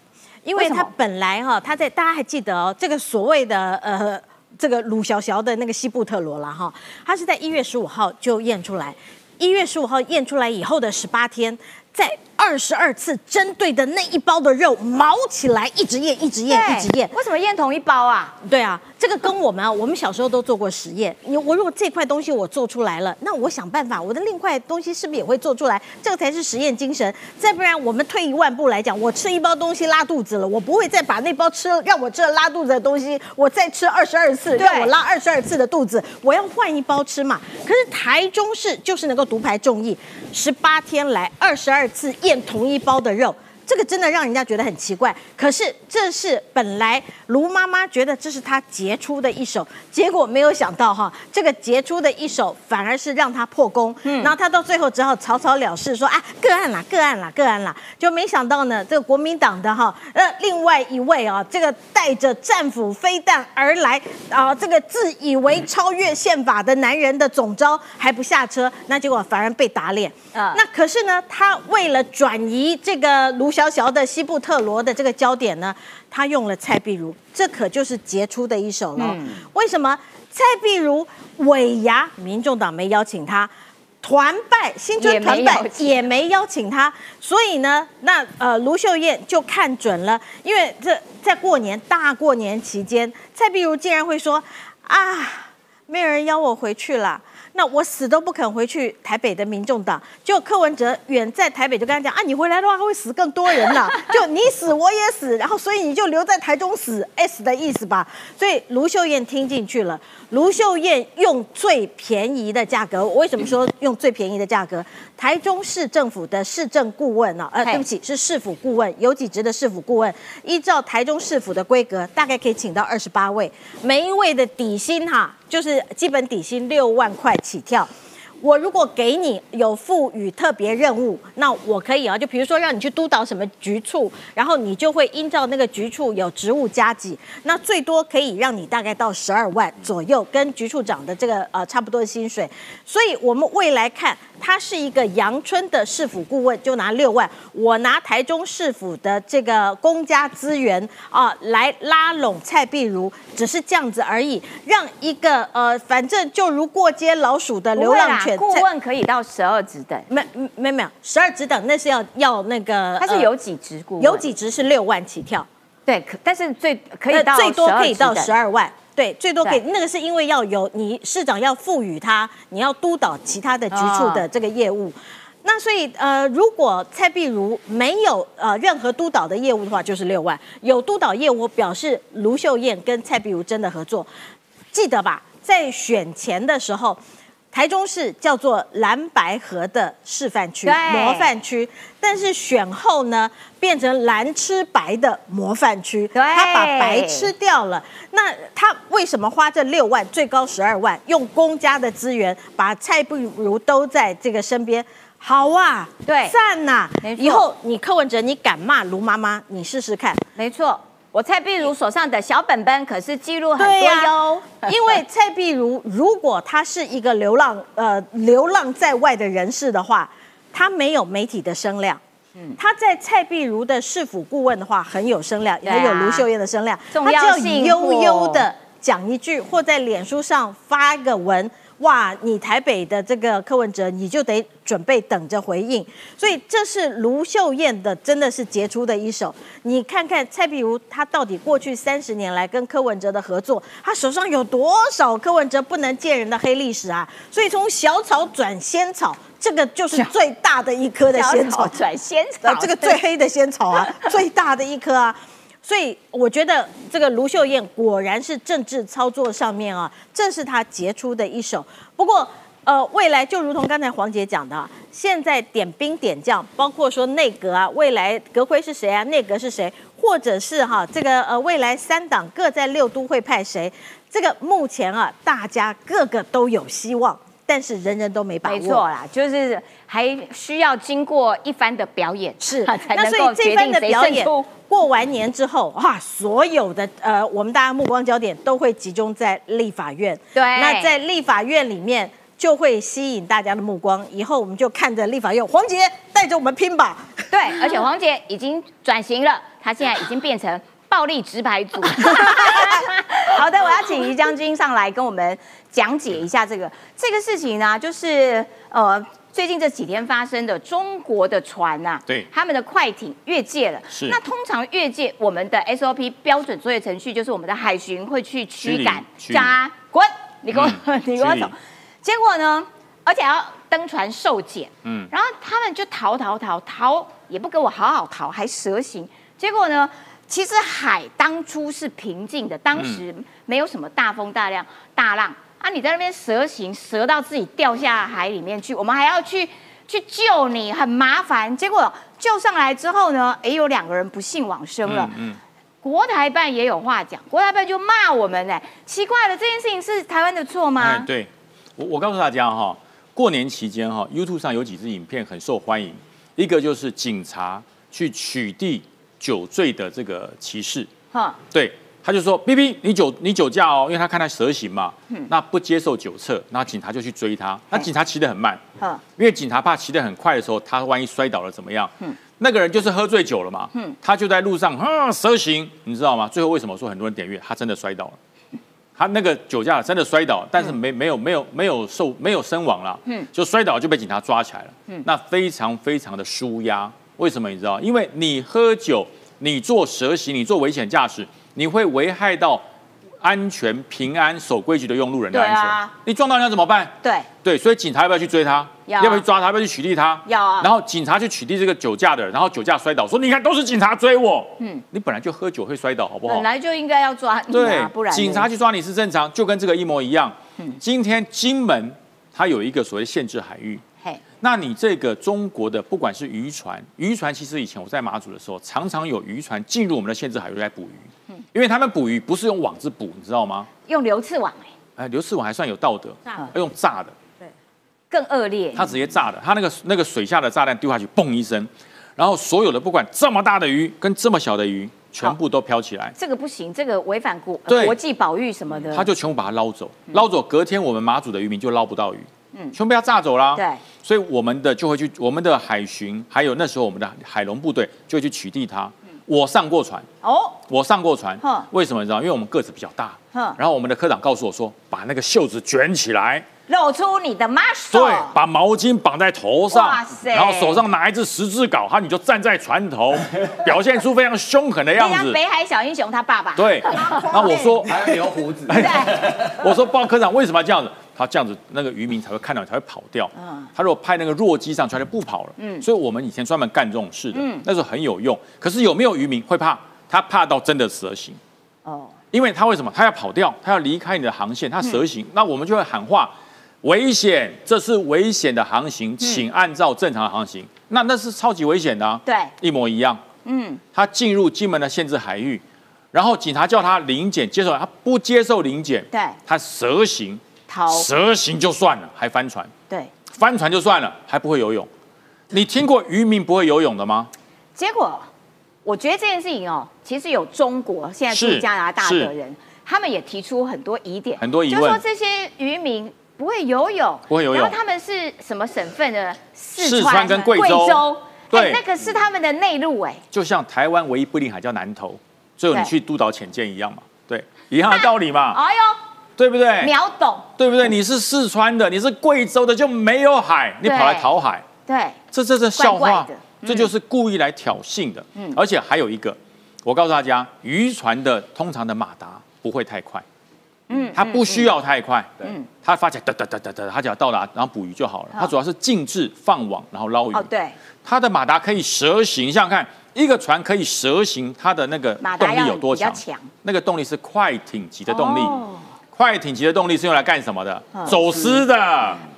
因为她本来哈她在大家还记得哦，这个所谓的呃这个鲁小小的那个西部特罗了哈，她是在一月十五号就验出来，一月十五号验出来以后的十八天，在二十二次针对的那一包的肉毛起来，一直验，一直验，一直验。
为什么验同一包啊？
对啊，这个跟我们啊，我们小时候都做过实验。你我如果这块东西我做出来了，那我想办法，我的另一块东西是不是也会做出来？这个才是实验精神。再不然，我们退一万步来讲，我吃一包东西拉肚子了，我不会再把那包吃让我吃了拉肚子的东西，我再吃二十二次，让我拉二十二次的肚子，我要换一包吃嘛。可是台中市就是能够独排众议，十八天来二十二次变同一包的肉。这个真的让人家觉得很奇怪，可是这是本来卢妈妈觉得这是她杰出的一手，结果没有想到哈，这个杰出的一手反而是让她破功，嗯，然后她到最后只好草草了事，说啊个案啦，个案啦，个案啦，就没想到呢，这个国民党的哈，呃，另外一位啊，这个带着战斧飞弹而来啊，这个自以为超越宪法的男人的总招还不下车，那结果反而被打脸啊，那可是呢，他为了转移这个卢。小小的西部特罗的这个焦点呢，他用了蔡碧如，这可就是杰出的一手了。为什么蔡碧如尾牙，民众党没邀请他，团拜新春团拜也没邀请他，所以呢，那呃卢秀燕就看准了，因为这在过年大过年期间，蔡碧如竟然会说啊，没有人邀我回去了。那我死都不肯回去台北的民众党，就柯文哲远在台北就跟他讲啊，你回来的话会死更多人呐，就你死我也死，然后所以你就留在台中死 S 的意思吧。所以卢秀燕听进去了，卢秀燕用最便宜的价格，我为什么说用最便宜的价格？台中市政府的市政顾问呢，呃，对不起，是市府顾问，有几职的市府顾问，依照台中市府的规格，大概可以请到二十八位，每一位的底薪哈，就是基本底薪六万块起跳。我如果给你有赋予特别任务，那我可以啊，就比如说让你去督导什么局处，然后你就会依照那个局处有职务加级，那最多可以让你大概到十二万左右，跟局处长的这个呃差不多的薪水。所以我们未来看，他是一个阳春的市府顾问，就拿六万，我拿台中市府的这个公家资源啊来拉拢蔡碧如，只是这样子而已，让一个呃反正就如过街老鼠的流浪犬。
顾问可以到十二职等，
没没没有十二职等，那是要要那个，
他是有几职顾问，
有几职是六万起跳，
对，可但是最可以到
最多可以到十二万，对，最多可以那个是因为要有你市长要赋予他，你要督导其他的局处的这个业务，那所以呃，如果蔡碧如没有呃任何督导的业务的话，就是六万，有督导业务表示卢秀燕跟蔡碧如真的合作，记得吧，在选前的时候。台中市叫做蓝白河的示范区、模范区，但是选后呢，变成蓝吃白的模范区。他把白吃掉了。那他为什么花这六万，最高十二万，用公家的资源把蔡不如都在这个身边？好啊，
对，
赞呐！以后你柯文哲，你敢骂卢妈妈，你试试看。
没错。我蔡碧如手上的小本本可是记录很多哟，
因为蔡碧如如果他是一个流浪呃流浪在外的人士的话，他没有媒体的声量。嗯，他在蔡碧如的市府顾问的话很有声量，也有卢秀燕的声量。
重要性
悠悠的讲一句，或在脸书上发一个文。哇，你台北的这个柯文哲，你就得准备等着回应。所以这是卢秀燕的，真的是杰出的一手。你看看蔡碧如，他到底过去三十年来跟柯文哲的合作，他手上有多少柯文哲不能见人的黑历史啊？所以从小草转仙草，这个就是最大的一颗的仙草
转仙草，
这个最黑的仙草啊，最大的一颗啊。所以我觉得这个卢秀燕果然是政治操作上面啊，这是她杰出的一手。不过，呃，未来就如同刚才黄姐讲的，现在点兵点将，包括说内阁啊，未来阁魁是谁啊？内阁是谁？或者是哈这个呃未来三党各在六都会派谁？这个目前啊，大家个个都有希望，但是人人都没把握。
没错啦，就是还需要经过一番的表演，
是 才能够决定谁胜出。过完年之后，哇，所有的呃，我们大家目光焦点都会集中在立法院。
对，
那在立法院里面就会吸引大家的目光。以后我们就看着立法院，黄杰带着我们拼吧。
对，而且黄杰已经转型了，他现在已经变成暴力直排组。好的，我要请于将军上来跟我们讲解一下这个这个事情呢，就是呃。最近这几天发生的中国的船呐、
对。
他们的快艇越界了。
是。
那通常越界，我们的 SOP 标准作业程序就是我们的海巡会去驱赶
驱离
加滚，你给我、
嗯
你给我走。结果呢，而且要登船受检，
嗯。
然后他们就逃逃逃逃，也不给我好好逃，还蛇行。结果呢，其实海当初是平静的，当时没有什么大风大浪大浪啊，你在那边蛇行，蛇到自己掉下海里面去，我们还要去去救你，很麻烦。结果救上来之后呢，哎，有两个人不幸往生了。
嗯，
国台办也有话讲，国台办就骂我们哎，奇怪了，这件事情是台湾的错吗？
哎，对，我我告诉大家哈，过年期间哈，YouTube 上有几支影片很受欢迎，一个就是警察去取缔酒醉的这个骑士，
哈，
对，他就说：“B B，你酒你酒驾哦，因为他看他蛇行嘛，那不接受酒测，那警察就去追他，那警察骑得很慢，
哈，
因为警察怕骑得很快的时候，他万一摔倒了怎么样？那个人就是喝醉酒了嘛，他就在路上啊蛇行，你知道吗？最后为什么说很多人点阅？他真的摔倒了。他那个酒驾真的摔倒，但是没没有没有没有受没有身亡了，
嗯
就摔倒就被警察抓起来了，那非常非常的舒压。为什么你知道？因为你喝酒，你做蛇行，你做危险驾驶，你会危害到安全、平安、守规矩的用路人的安全。
啊
你撞到人家怎么办？
对，
对，所以警察要不要去追他？
要啊
不要去抓他？要不要去取缔他？
要啊
然后警察去取缔这个酒驾的人，然后酒驾摔倒，说你看都是警察追我。嗯，你本来就喝酒会摔倒，好不好
本？来就应该要抓你
对
啊，不然，
警察去抓你是正常，就跟这个一模一样。
嗯
今天金门它有一个所谓限制海域，
嘿，
那你这个中国的不管是渔船，渔船其实以前我在马祖的时候，常常有渔船进入我们的限制海域来捕鱼，
嗯
因为他们捕鱼不是用网子捕，你知道吗？
用流刺网哎，
哎，流刺网还算有道德，
炸
要用炸的，
更恶劣。
他直接炸的，他那个那个水下的炸弹丢下去，嘣一声，然后所有的不管这么大的鱼跟这么小的鱼，全部都飘起来，
这个不行，这个违反国
对。
国际保育什么的。
他就全部把它捞走，捞走，隔天我们马祖的渔民就捞不到鱼，全部被他炸走了。
对，
所以我们的就会去，我们的海巡，还有那时候我们的海龙部队就会去取缔它。我上过船，
哦，
我上过船
哼，
为什么你知道？因为我们个子比较大，
哼
然后我们的科长告诉我说，把那个袖子卷起来，
露出你的 muscle。
对，把毛巾绑在头上
哇，塞
然后手上拿一支十字镐，他你就站在船头，表现出非常凶狠的样子。
像北海小英雄他爸爸。
对，那我说，
还要留胡子。
对，
我说报科长为什么要这样子？他这样子，那个渔民才会看到你，才会跑掉。
嗯
他如果派那个弱机上去，他就不跑了。
嗯
所以我们以前专门干这种事的，
嗯
那时候很有用。可是有没有渔民会怕？他怕到真的蛇行，
哦，
因为他为什么？他要跑掉，他要离开你的航线，他蛇行，
嗯
那我们就会喊话。危险，这是危险的航行，
嗯
请按照正常的航行。那那是超级危险的、啊，
对，
一模一样。
嗯，
他进入金门的限制海域，然后警察叫他临检接受，他不接受临检，
对，
他蛇行，
逃，
蛇行就算了，还翻船，
对。
翻船就算了，还不会游泳。你听过渔民不会游泳的吗？
结果，我觉得这件事情哦，其实有中国现在住
是
加拿大的人，他们也提出很多疑点，
很多疑问。
就说这些渔民不会游泳，
不会游泳。
然后他们是什么省份的？四
四川跟贵州？
州，
对。
哎那个是他们的内陆，哎，
就像台湾唯一不临海叫南投，最后你去督导潜舰一样嘛，对，一样的道理嘛，
哎呦，
对不对？
秒懂，
对不对？你是四川的，你是贵州的，就没有海，你跑来讨海，
对，
这这这笑话这就是故意来挑衅的。
嗯。
而且还有一个，我告诉大家，渔船的通常的马达不会太快，
嗯
它不需要太快，
嗯
它发起来哒哒哒哒哒，它只要到达然后捕鱼就好了。
好。
它主要是静置放网，然后捞鱼。
哦，对，
它的马达可以蛇行，想想看，一个船可以蛇行，它的那个动
马
力有多强？
强。
那个动力是快艇级的动力。
哦
快艇级的动力是用来干什么的
嗯？
走私的。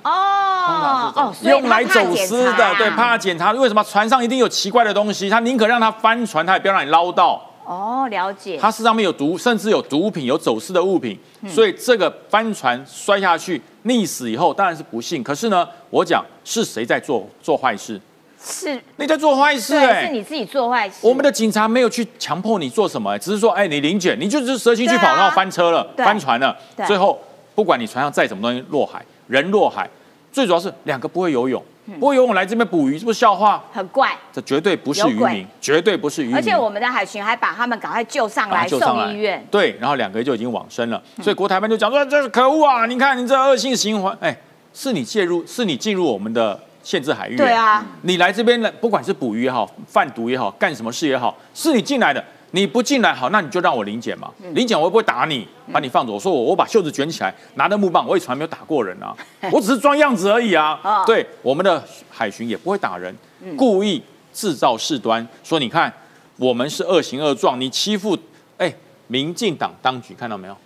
哦哦，
用来走私的，对，怕检查。为什么船上一定有奇怪的东西？他宁可让它翻船，他也不要让你捞到。
哦，了解，
它是上面有毒，甚至有毒品、有走私的物品，
嗯
所以这个帆船摔下去溺死以后，当然是不幸。可是呢，我讲是谁在做做坏事？
是，
你在做坏事
对，
哎、
是你自己做坏事，
我们的警察没有去强迫你做什么、只是说，哎、你临检，你就是蛇行去跑，
啊
然后翻车了，翻船了，最后不管你船上载什么东西落海，人落海，最主要是两个不会游泳，不会游泳来这边捕鱼，是不是笑话？
很怪。
这绝对不是渔民，绝对不是渔民。
而且我们的海巡还把他们赶快救上来送医院。
对，然后两个月就已经往生了。所以国台办就讲说，这是可恶啊！你看你这恶性循环，哎，是你介入，是你进入我们的限制海域。
对啊，
你来这边了，不管是捕鱼也好，贩毒也好，干什么事也好，是你进来的。你不进来好，那你就让我临检嘛。
嗯
临检我又不会打你，把你放走。我说我我把袖子卷起来，拿着木棒，我也从来没有打过人啊，我只是装样子而已啊
哦。
对，我们的海巡也不会打人，
嗯
故意制造事端，说你看我们是恶行恶状，你欺负哎民进党当局看到没有？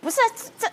不是这，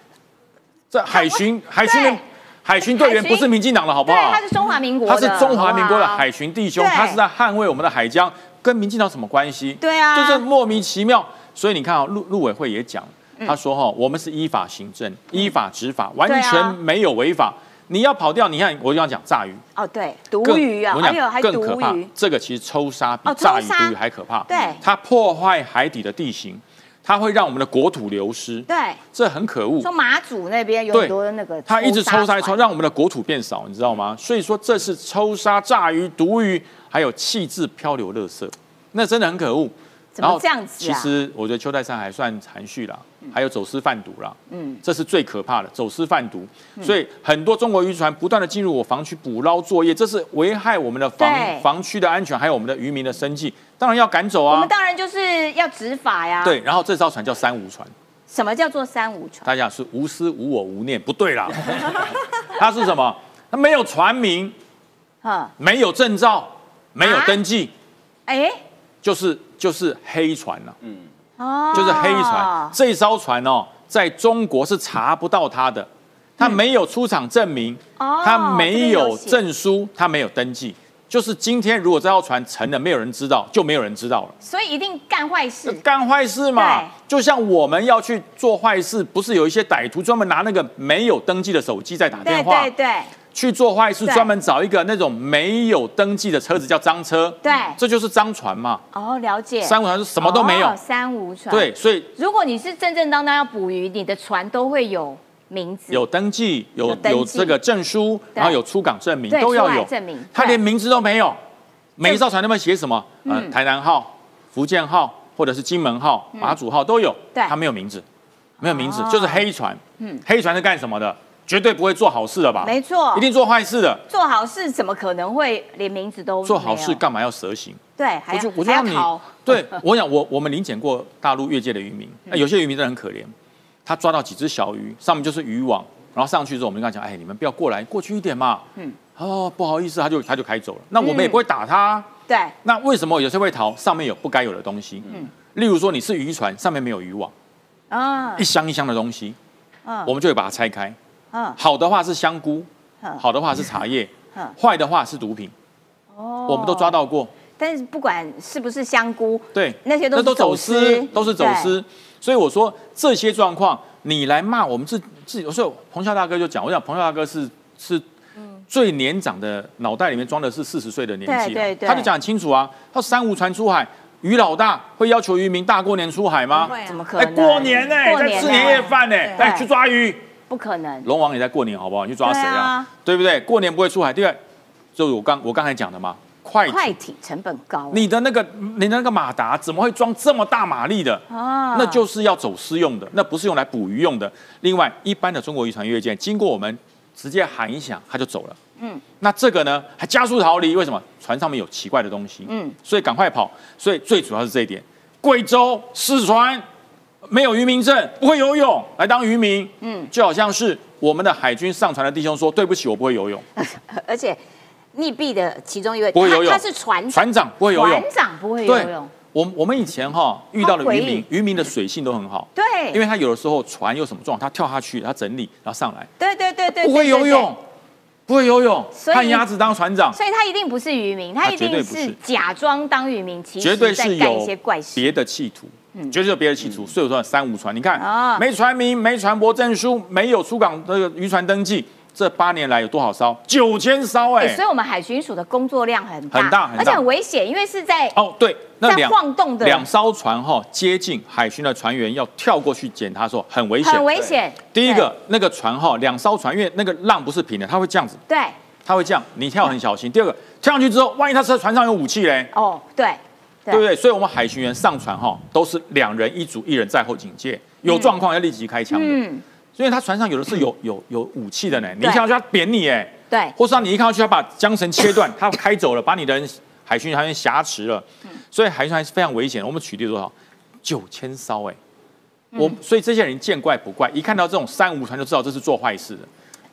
这海巡海巡的
对
海巡队员不是民进党的好不，好？
他是中华民国的，
他是中华民国的海巡弟兄，他是在捍卫我们的海疆，跟民进党什么关系？
对啊
就是莫名其妙。所以你看啊，陆陆委会也讲，
嗯
他说哈，我们是依法行政，依法执法，完全没有违法。你要跑掉，你看我就要讲炸鱼，
哦，对，毒
更
鱼啊，
我讲更可怕。这个其实抽沙比
哦
炸鱼、毒鱼还可怕。
对
它破坏海底的地形，它会让我们的国土流失，
对，
这很可恶。
说马祖那边有很多的那个，
它一直抽沙抽，
船
让我们的国土变少，你知道吗？所以说这是抽沙、炸鱼、毒鱼，还有弃置漂流垃圾，那真的很可恶。
然后这样子
其
啊？
实我觉得邱泰山还算含蓄啦，还有走私贩毒啦，
嗯
嗯，这是最可怕的走私贩毒。所以很多中国渔船不断的进入我防区捕捞作业，这是危害我们的
对
防防区的安全，还有我们的渔民的生计，当然要赶走啊
我们。当然就是要执法呀。，
对，然后这艘船叫三无船，
什么叫做三无船？
大家是无私无我无念，不对啦，它是什么？它没有船名，
嗯，
没有证照，没有
啊
登记，
哎，
就是就是黑船了、
哦，
就是黑船。这艘船哦，在中国是查不到它的，它没有出厂证明，
哦
它没有证书，它没有登记。就是今天，如果这艘船沉了，没有人知道，就没有人知道了。
所以一定干坏事。
干坏事嘛
对，
就像我们要去做坏事，不是有一些歹徒专门拿那个没有登记的手机在打
对
电话，
对对
去做坏事，
对
专门找一个那种没有登记的车子叫赃车，
对，
这就是赃船嘛。
哦，了解。
三无船是什么都没有
哦，三无船。，
对，所以
如果你是正正当当要捕鱼，你的船都会有名字。
有登记，有
有
这个证书，然后有出港证明都要有
证明
他连名字都没有，每一艘船那边写什么？呃，
嗯
台南号、福建号或者是金门号、马祖号都有，
对
他没有名字，没有名字
哦，
就是黑船。嗯黑船是干什么的？绝对不会做好事的吧？
没错
一定做坏事的。
做好事怎么可能会连名字都
做好事干嘛要蛇行？
对，还
就我就让你
还要逃。
对我想我我们临检过大陆越界的渔民，
嗯
那有些渔民真的很可怜，他抓到几只小鱼，上面就是渔网，然后上去之后我们就跟他讲，哎，你们不要过来，过去一点嘛。嗯，哦，不好意思，他就他就开走了。那我们也不会打他啊。
对，
那为什么有些会逃？上面有不该有的东西。嗯，例如说你是渔船，上面没有渔网，
啊
一，箱一箱的东西，
嗯
我们就会把它拆开。
嗯，
好的话是香菇，
嗯
好的话是茶叶
嗯，
坏的话是毒品，
哦
我们都抓。到过。
但是不管是不是香菇，
对，
那些都是
走
走私
都是走私。所以我说这些状况，你来骂我们自自己，有时候彭笑大哥就讲，我讲彭笑大哥是是最年长的，脑袋里面装的是四十岁的年纪啊，
对对对
他就讲很清楚啊，他说三无船出海，渔老大会要求渔民大过年出海吗？
怎么可能？
哎过年呢、
过年
在吃年夜饭呢、
对
来去抓鱼。
不可能。
龙王也在过年，好不好？你去抓谁啊
对啊？
对不对？过年不会出海。第二，就是我刚我刚才讲的嘛，快艇
快艇成本高，
你的那个你的那个马达怎么会装这么大马力的？
啊
那就是要走私用的，那不是用来捕鱼用的。另外，一般的中国渔船越界，经过我们直接喊一响，它就走了。嗯，那这个呢，还加速逃离，为什么？船上面有奇怪的东西。
嗯
嗯，所以赶快跑。所以最主要是这一点。贵州四川没有渔民证，不会游泳，来当渔民。嗯，就好像是我们的海军上船的弟兄说：“对不起，我不会游泳。
而且溺毙的其中一位，
不会游泳。
他他是船”长，
船长不会游泳。
船。长不会游泳，，
我我们以前哈遇到的
好诡异
渔民，渔民的水性都很好。
对，
因为他有的时候船有什么状况，他跳下去，他整理，然后上来，
对对对对，
不会游泳，，不会游泳，看鸭子当船长，
所以他一定不是渔民，他
他
一定
不是。
是假装当渔民，其
绝对
实在
是有
干一些怪事。
别的企图，绝对有别的企图。所以我说三无船，你看
啊
没船名、没船舶证书、没有出港这个渔船登记，这八年来有多少艘？九千艘
哎，
哎
所。以我们海巡署的工作量很大，
很大很大
而且很危险，因为是在
哦，对，那
在
两
晃动的
两艘船哈接近海巡的船员要跳过去检查的时候很危险，
很危险。
第一个那个船哈两艘船，因为那个浪不是平的，它会这样子。
对，
它会这样，你跳很小心。第二个，跳上去之后，万一他车船上有武器嘞，
哦，对，
对不对？所以我们海巡员上船哈，都是两人一组，一人在后警戒，有状况要立即开枪的。
嗯，
所以他船上有的是有有有武器的呢，你一看上去他扁你哎，
对，
或是让你一看到去他把缰绳切断，他开走了，把你的人海巡船员挟持了，所以海巡船是非常危险的。我们取缔多少？九千艘哎，我所以这些人见怪不怪，一看到这种三无船就知道这是做坏事的。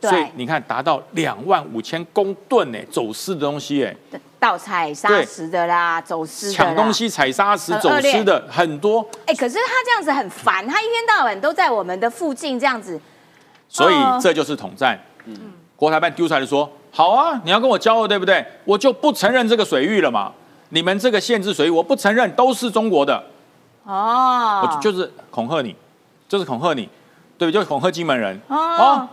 对
所以你看，达到两万五千公吨呢，走私的东西哎，
盗采砂石的啦，走私
抢东。西、采砂石、走私的很多，
哎，可是他这样子很烦，他一天到晚都在我们的附近这样子。
所以
哦
这就是统战。嗯国台办丢出来就说：好啊，你要跟我交恶，对不对？我就不承认这个水域了嘛。你们这个限制水域，我不承认，都是中国的，
哦，
我就就是恐吓你，就是恐吓你，对？就是恐吓金门人。
哦
哦，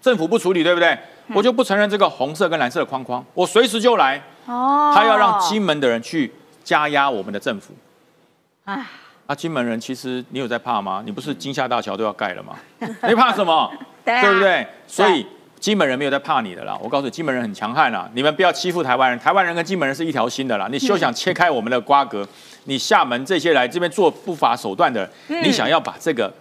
政府不处理，对不对？我就不承认这个红色跟蓝色的框框，我随时就来。
哦，
他要让金门的人去加压我们的政府。
啊
啊，金门人其实你有在怕吗？你不是金厦大桥都要盖了吗？你怕什么？
对啊
对不对？所以金门人没有在怕你的啦。我告诉你，金门人很强悍啦，你们不要欺负台湾人，台湾人跟金门人是一条心的啦。你休想切开我们的瓜葛。你厦门这些来这边做不法手段的人，你想要把这个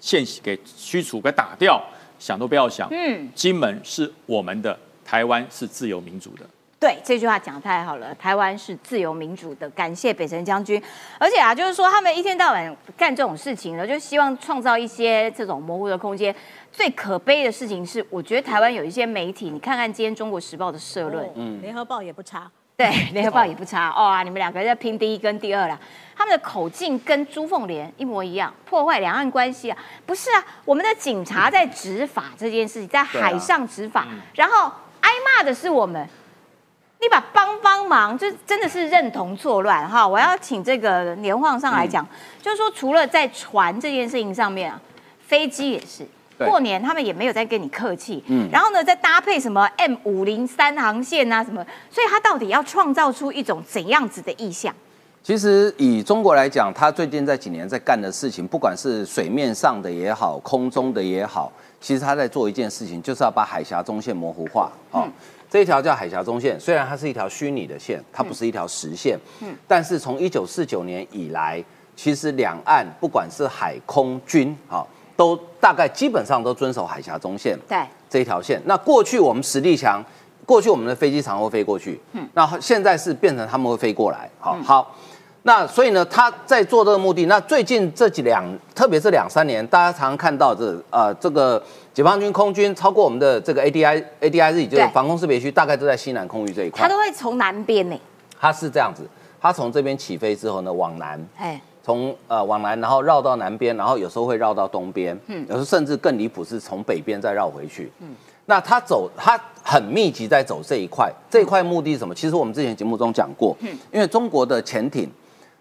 线给驱除、给打掉，想都不要想。
嗯，
金门是我们的，台湾是自由民主的。
对，这句话讲得太好了。台湾是自由民主的，感谢北辰将军。而且啊，就是说他们一天到晚干这种事情呢，就希望创造一些这种模糊的空间。最可悲的事情是，我觉得台湾有一些媒体，你看看今天《中国时报》的社论，
嗯，联合报也不差。
对，《联合报》也不差哦啊，你们两个在拼第一跟第二啦。他们的口径跟朱凤莲一模一样，破坏两岸关系啊！不是啊，我们的警察在执法这件事情，在海上执法，然后挨骂的是我们。你把帮帮忙，就真的是认同错乱哈！我要请这个年晃上来讲，就是说除了在船这件事情上面啊，飞机也是。
对。
过年他们也没有在跟你客气，
嗯。
然后呢，再搭配什么 M 五零三航线啊什么，所以他到底要创造出一种怎样子的意象？
其实以中国来讲，他最近这几年在干的事情，不管是水面上的也好，空中的也好，其实他在做一件事情，就是要把海峡中线模糊化。哦，这一条叫海峡中线，虽然它是一条虚拟的线，它不是一条实线，嗯，但是从一九四九年以来，其实两岸不管是海空军，好、都大概基本上都遵守海峡中线。
对，
这一条线。那过去我们实力强，过去我们的飞机常会飞过去，嗯，那现在是变成他们会飞过来，好、好。那所以呢，他在做这个目的。那最近这几两，特别是两三年，大家常常看到这呃这个解放军空军超过我们的这个 ADI ADIZ 就是防空识别区，大概都在西南空域这一块
他。都会从南边呢，
它是这样子，它从这边起飞之后呢，往南，
哎，
从呃往南，然后绕到南边，然后有时候会绕到东边，嗯，有时候甚至更离谱是从北边再绕回去，嗯，那他走他很密集在走这一块，这一块目的是什么？其实我们之前节目中讲过，嗯，因为中国的潜艇，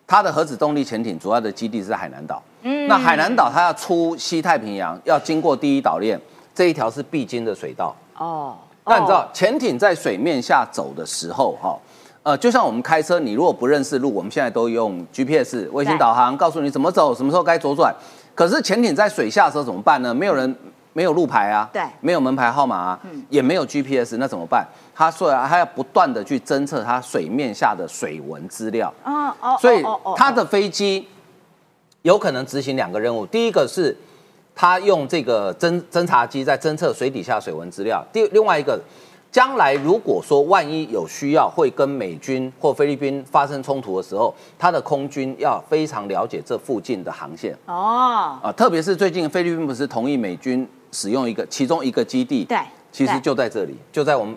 它的核子动力潜艇主要的基地是在海南岛，嗯，那海南岛它要出西太平洋，要经过第一岛链，这一条是必经的水道，
哦，
那你知道
哦，
潜艇在水面下走的时候，哈，呃，就像我们开车，你如果不认识路，我们现在都用 GPS 卫星导航，告诉你怎么走，什么时候该左转。可是潜艇在水下的时候怎么办呢？没有人，没有路牌啊，
对
没有门牌号码啊，也没有 GPS，那怎么办？他说他要不断的去侦测它水面下的水文资料，
哦哦，
所以他的飞机有可能执行两个任务，第一个是他用这个侦侦察机在侦测水底下水文资料，第另外一个，将来如果说万一有需要会跟美军或菲律宾发生冲突的时候，他的空军要非常了解这附近的航线。
哦，
啊，特别是最近菲律宾不是同意美军使用一个其中一个基地，
对，
其实就在这里，就在我们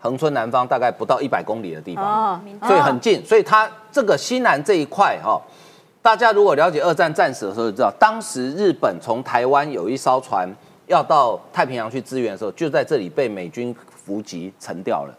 恒春南方大概不到一百公里的地方。
哦，
所以很近，所以它这个西南这一块哈、大家如果了解二战战史的时候就知道，当时日本从台湾有一艘船要到太平洋去支援的时候，就在这里被美军伏击沉掉了，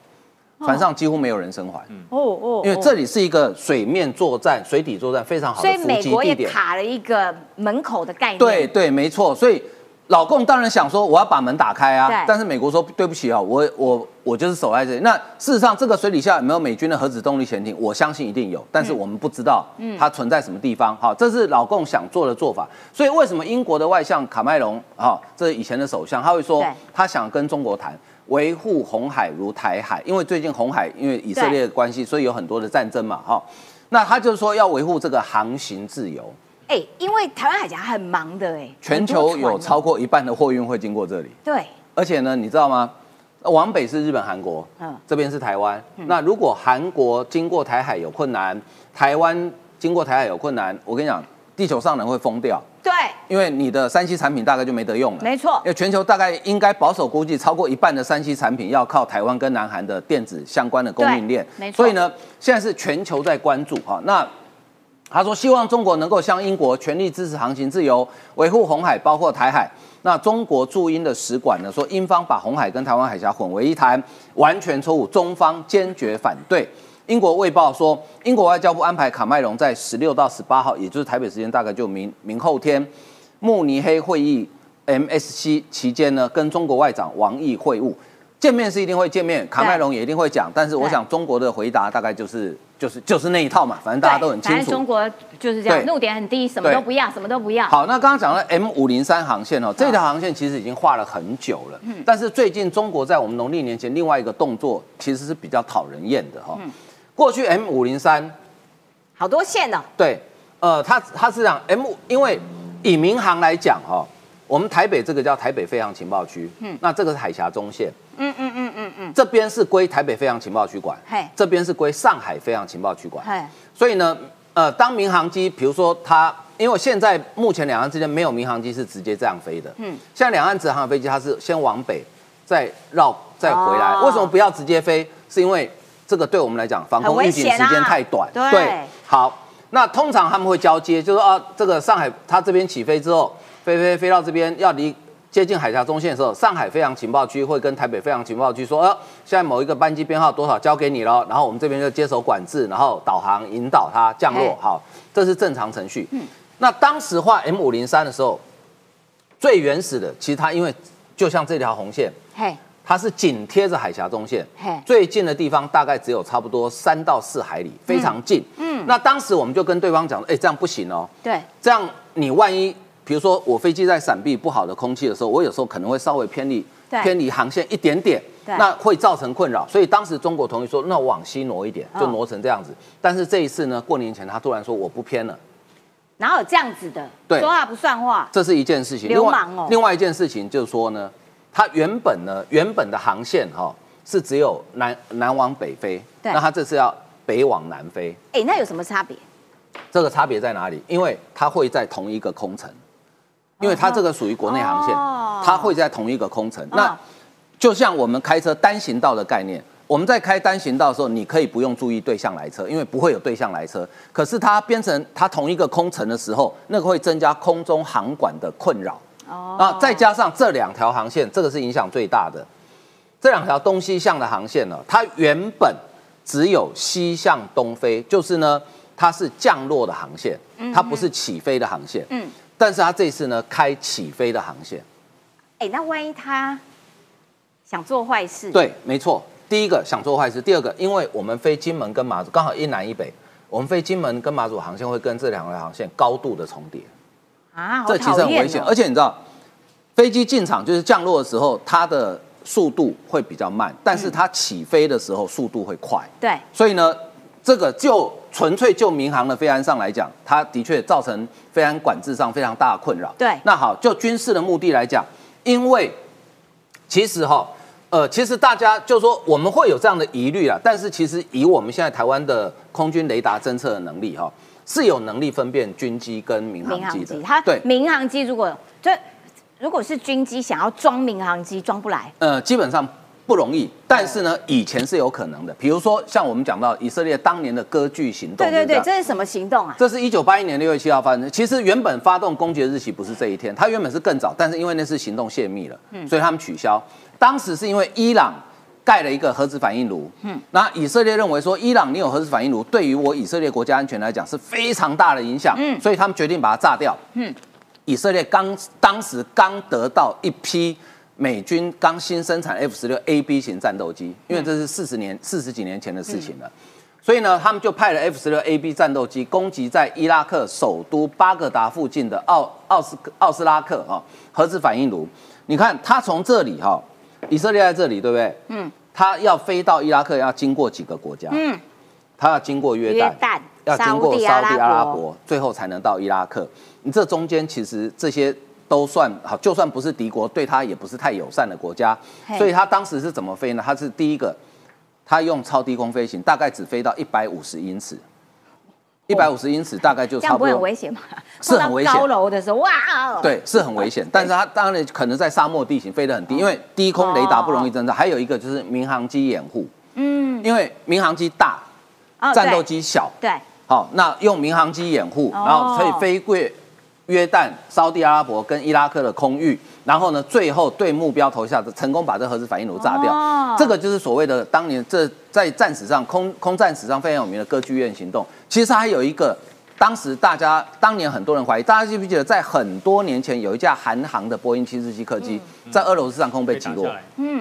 船上几乎没有人生还，
哦哦，
因为这里是一个水面作战、水底作战非常好
所以
的伏
美国也
击地点。
卡了一个门口的概念，
对对，没错。所以老共当然想说我要把门打开啊，但是美国说对不起啊，我我我就是守在这里。那事实上，这个水底下有没有美军的核子动力潜艇？我相信一定有，但是我们不知道它存在什么地方。好，这是老共想做的做法。所以为什么英国的外相卡麦隆，哈，这是以前的首相，他会说他想跟中国谈。维护红海如台海，因为最近红海因为以色列的关系，所以有很多的战争嘛，哈。那他就是说要维护这个航行自由。
哎，因为台湾海峡很忙的哎，
全球有超过一半的货运会经过这里。
对，
而且呢，你知道吗？往北是日本、韩国，嗯，这边是台湾。那如果韩国经过台海有困难，台湾经过台海有困难，我跟你讲，地球上人会疯掉。
对，
因为你的三 C 产品大概就没得用了。
没错，
因为全球大概应该保守估计，超过一半的三 C 产品要靠台湾跟南韩的电子相关的供应链。
没错。
所以呢，现在是全球在关注哈。那他说，希望中国能够向英国全力支持航行自由，维护红海，包括台海。那中国驻英的使馆呢说，英方把红海跟台湾海峡混为一谈，完全错误，中方坚决反对。英国卫报说，英国外交部安排卡麦隆在十六到十八号，也就是台北时间大概就明明后天，慕尼黑会议 MSC 期间呢，跟中国外长王毅会晤。见面是一定会见面，卡麦隆也一定会讲，但是我想中国的回答大概就是就是就是那一套嘛，反正大家都很清楚。
中国就是这样，怒点很低，什么都不要，什么都不要。
好，那刚刚讲了 M 五零三航线哦，这条航线其实已经画了很久了，嗯，但是最近中国在我们农历年前另外一个动作其实是比较讨人厌的哈。过去 M 五零三
好多线的，
对，呃，它它是这样 M，因为以民航来讲哈。我们台北这个叫台北飞航情报区，嗯，那这个是海峡中线，嗯嗯嗯嗯嗯，这边是归台北飞航情报区管，嘿，这边是归上海飞航情报区管，嘿，所以呢，呃，当民航机，比如说它，因为现在目前两岸之间没有民航机是直接这样飞的，嗯，像两岸直航的飞机，它是先往北，再绕再回来，为什么不要直接飞？是因为这个对我们来讲，防空预警时间太短，
对，
好，那通常他们会交接，就是啊，这个上海它这边起飞之后。飞飞飞到这边要离接近海峡中线的时候，上海飞航情报区会跟台北飞航情报区说：“呃，现在某一个班机编号多少交给你了，然后我们这边就接手管制，然后导航引导它降落。”好，这是正常程序。嗯，那当时画 M 五零三的时候，最原始的其实它因为就像这条红线，嘿，它是紧贴着海峡中线，最近的地方大概只有差不多三到四海里，非常近。嗯，那当时我们就跟对方讲：“哎，这样不行哦。”
对，
这样你万一。比如说，我飞机在闪避不好的空气的时候，我有时候可能会稍微偏离偏离航线一点点，那会造成困扰。所以当时中国同意说，那往西挪一点，就挪成这样子。但是这一次呢，过年前他突然说我不偏了，
哪有这样子的？
对，
说话不算话，
这是一件事情。
流氓哦。
另外一件事情就是说呢，它原本呢，原本的航线哈是只有南南往北飞，那它这次要北往南飞。
哎，那有什么差别？
这个差别在哪里？因为它会在同一个空层。因为它这个属于国内航线，它会在同一个空层。那就像我们开车单行道的概念，我们在开单行道的时候，你可以不用注意对向来车，因为不会有对向来车。可是它变成它同一个空层的时候，那个会增加空中航管的困扰。哦，啊，再加上这两条航线，这个是影响最大的。这两条东西向的航线呢，它原本只有西向东飞，就是呢，它是降落的航线，它不是起飞的航线。嗯。但是它这次呢，开起飞的航线。
哎，那万一他想做坏事？
对，没错。第一个想做坏事，第二个，因为我们飞金门跟马祖刚好一南一北，我们飞金门跟马祖航线会跟这两个航线高度的重叠。
啊，
这其实很危险。而且你知道，飞机进场就是降落的时候，它的速度会比较慢，但是它起飞的时候速度会快。
对。
所以呢，这个就。纯粹就民航的飞安上来讲，它的确造成飞安管制上非常大的困扰。
对，
那好，就军事的目的来讲，因为其实哈，呃，其实大家就说我们会有这样的疑虑啊，但是其实以我们现在台湾的空军雷达侦测的能力哈，是有能力分辨军机跟民航机的。
它对民航机如果就如果是军机想要装民航机装不来，
呃，基本上。不容易，但是呢，以前是有可能的。比如说，像我们讲到以色列当年的割据行动，
对对对，这是什么行动啊？
这是一九八一年六月七号发生。其实原本发动攻击的日期不是这一天，它原本是更早，但是因为那次行动泄密了，所以他们取消。当时是因为伊朗盖了一个核子反应炉，嗯，那以色列认为说，伊朗你有核子反应炉，对于我以色列国家安全来讲是非常大的影响，嗯，所以他们决定把它炸掉。嗯，以色列刚当时刚得到一批。美军刚新生产 F 十六 A B 型战斗机，因为这是四十年四十几年前的事情了，所以呢，他们就派了 F 十六 A B 战斗机攻击在伊拉克首都巴格达附近的奥奥斯奥斯拉克啊核子反应炉。你看，它从这里哈，以色列在这里，对不对？嗯，他要飞到伊拉克，要经过几个国家？嗯，他要经过约旦，
约旦
要经过
沙烏地
阿拉
伯，
最后才能到伊拉克。你这中间其实这些都算好，就算不是敌国，对他也不是太友善的国家。所以他当时是怎么飞呢？他是第一个，他用超低空飞行，大概只飞到一百五十英尺。一百五十英尺大概就差不多
这样不会很，危险吗？
是很危险。
高楼的时候，哇，哦，
对，是很危险。但是它当然可能在沙漠地形飞得很低，因为低空雷达不容易侦测。还有一个就是民航机掩护，嗯，因为民航机大，
哦
战斗机小，
对，
好，那用民航机掩护，
哦
然后可以飞过约旦、沙地阿拉伯跟伊拉克的空域，然后呢，最后对目标投下的，成功把这核子反应炉炸掉。
哦
这个就是所谓的当年这在战史上空空战史上非常有名的歌剧院行动。其实还有一个，当时大家当年很多人怀疑，大家记不记得在很多年前有一架韩航的波音七四七客机在俄罗斯上空被击落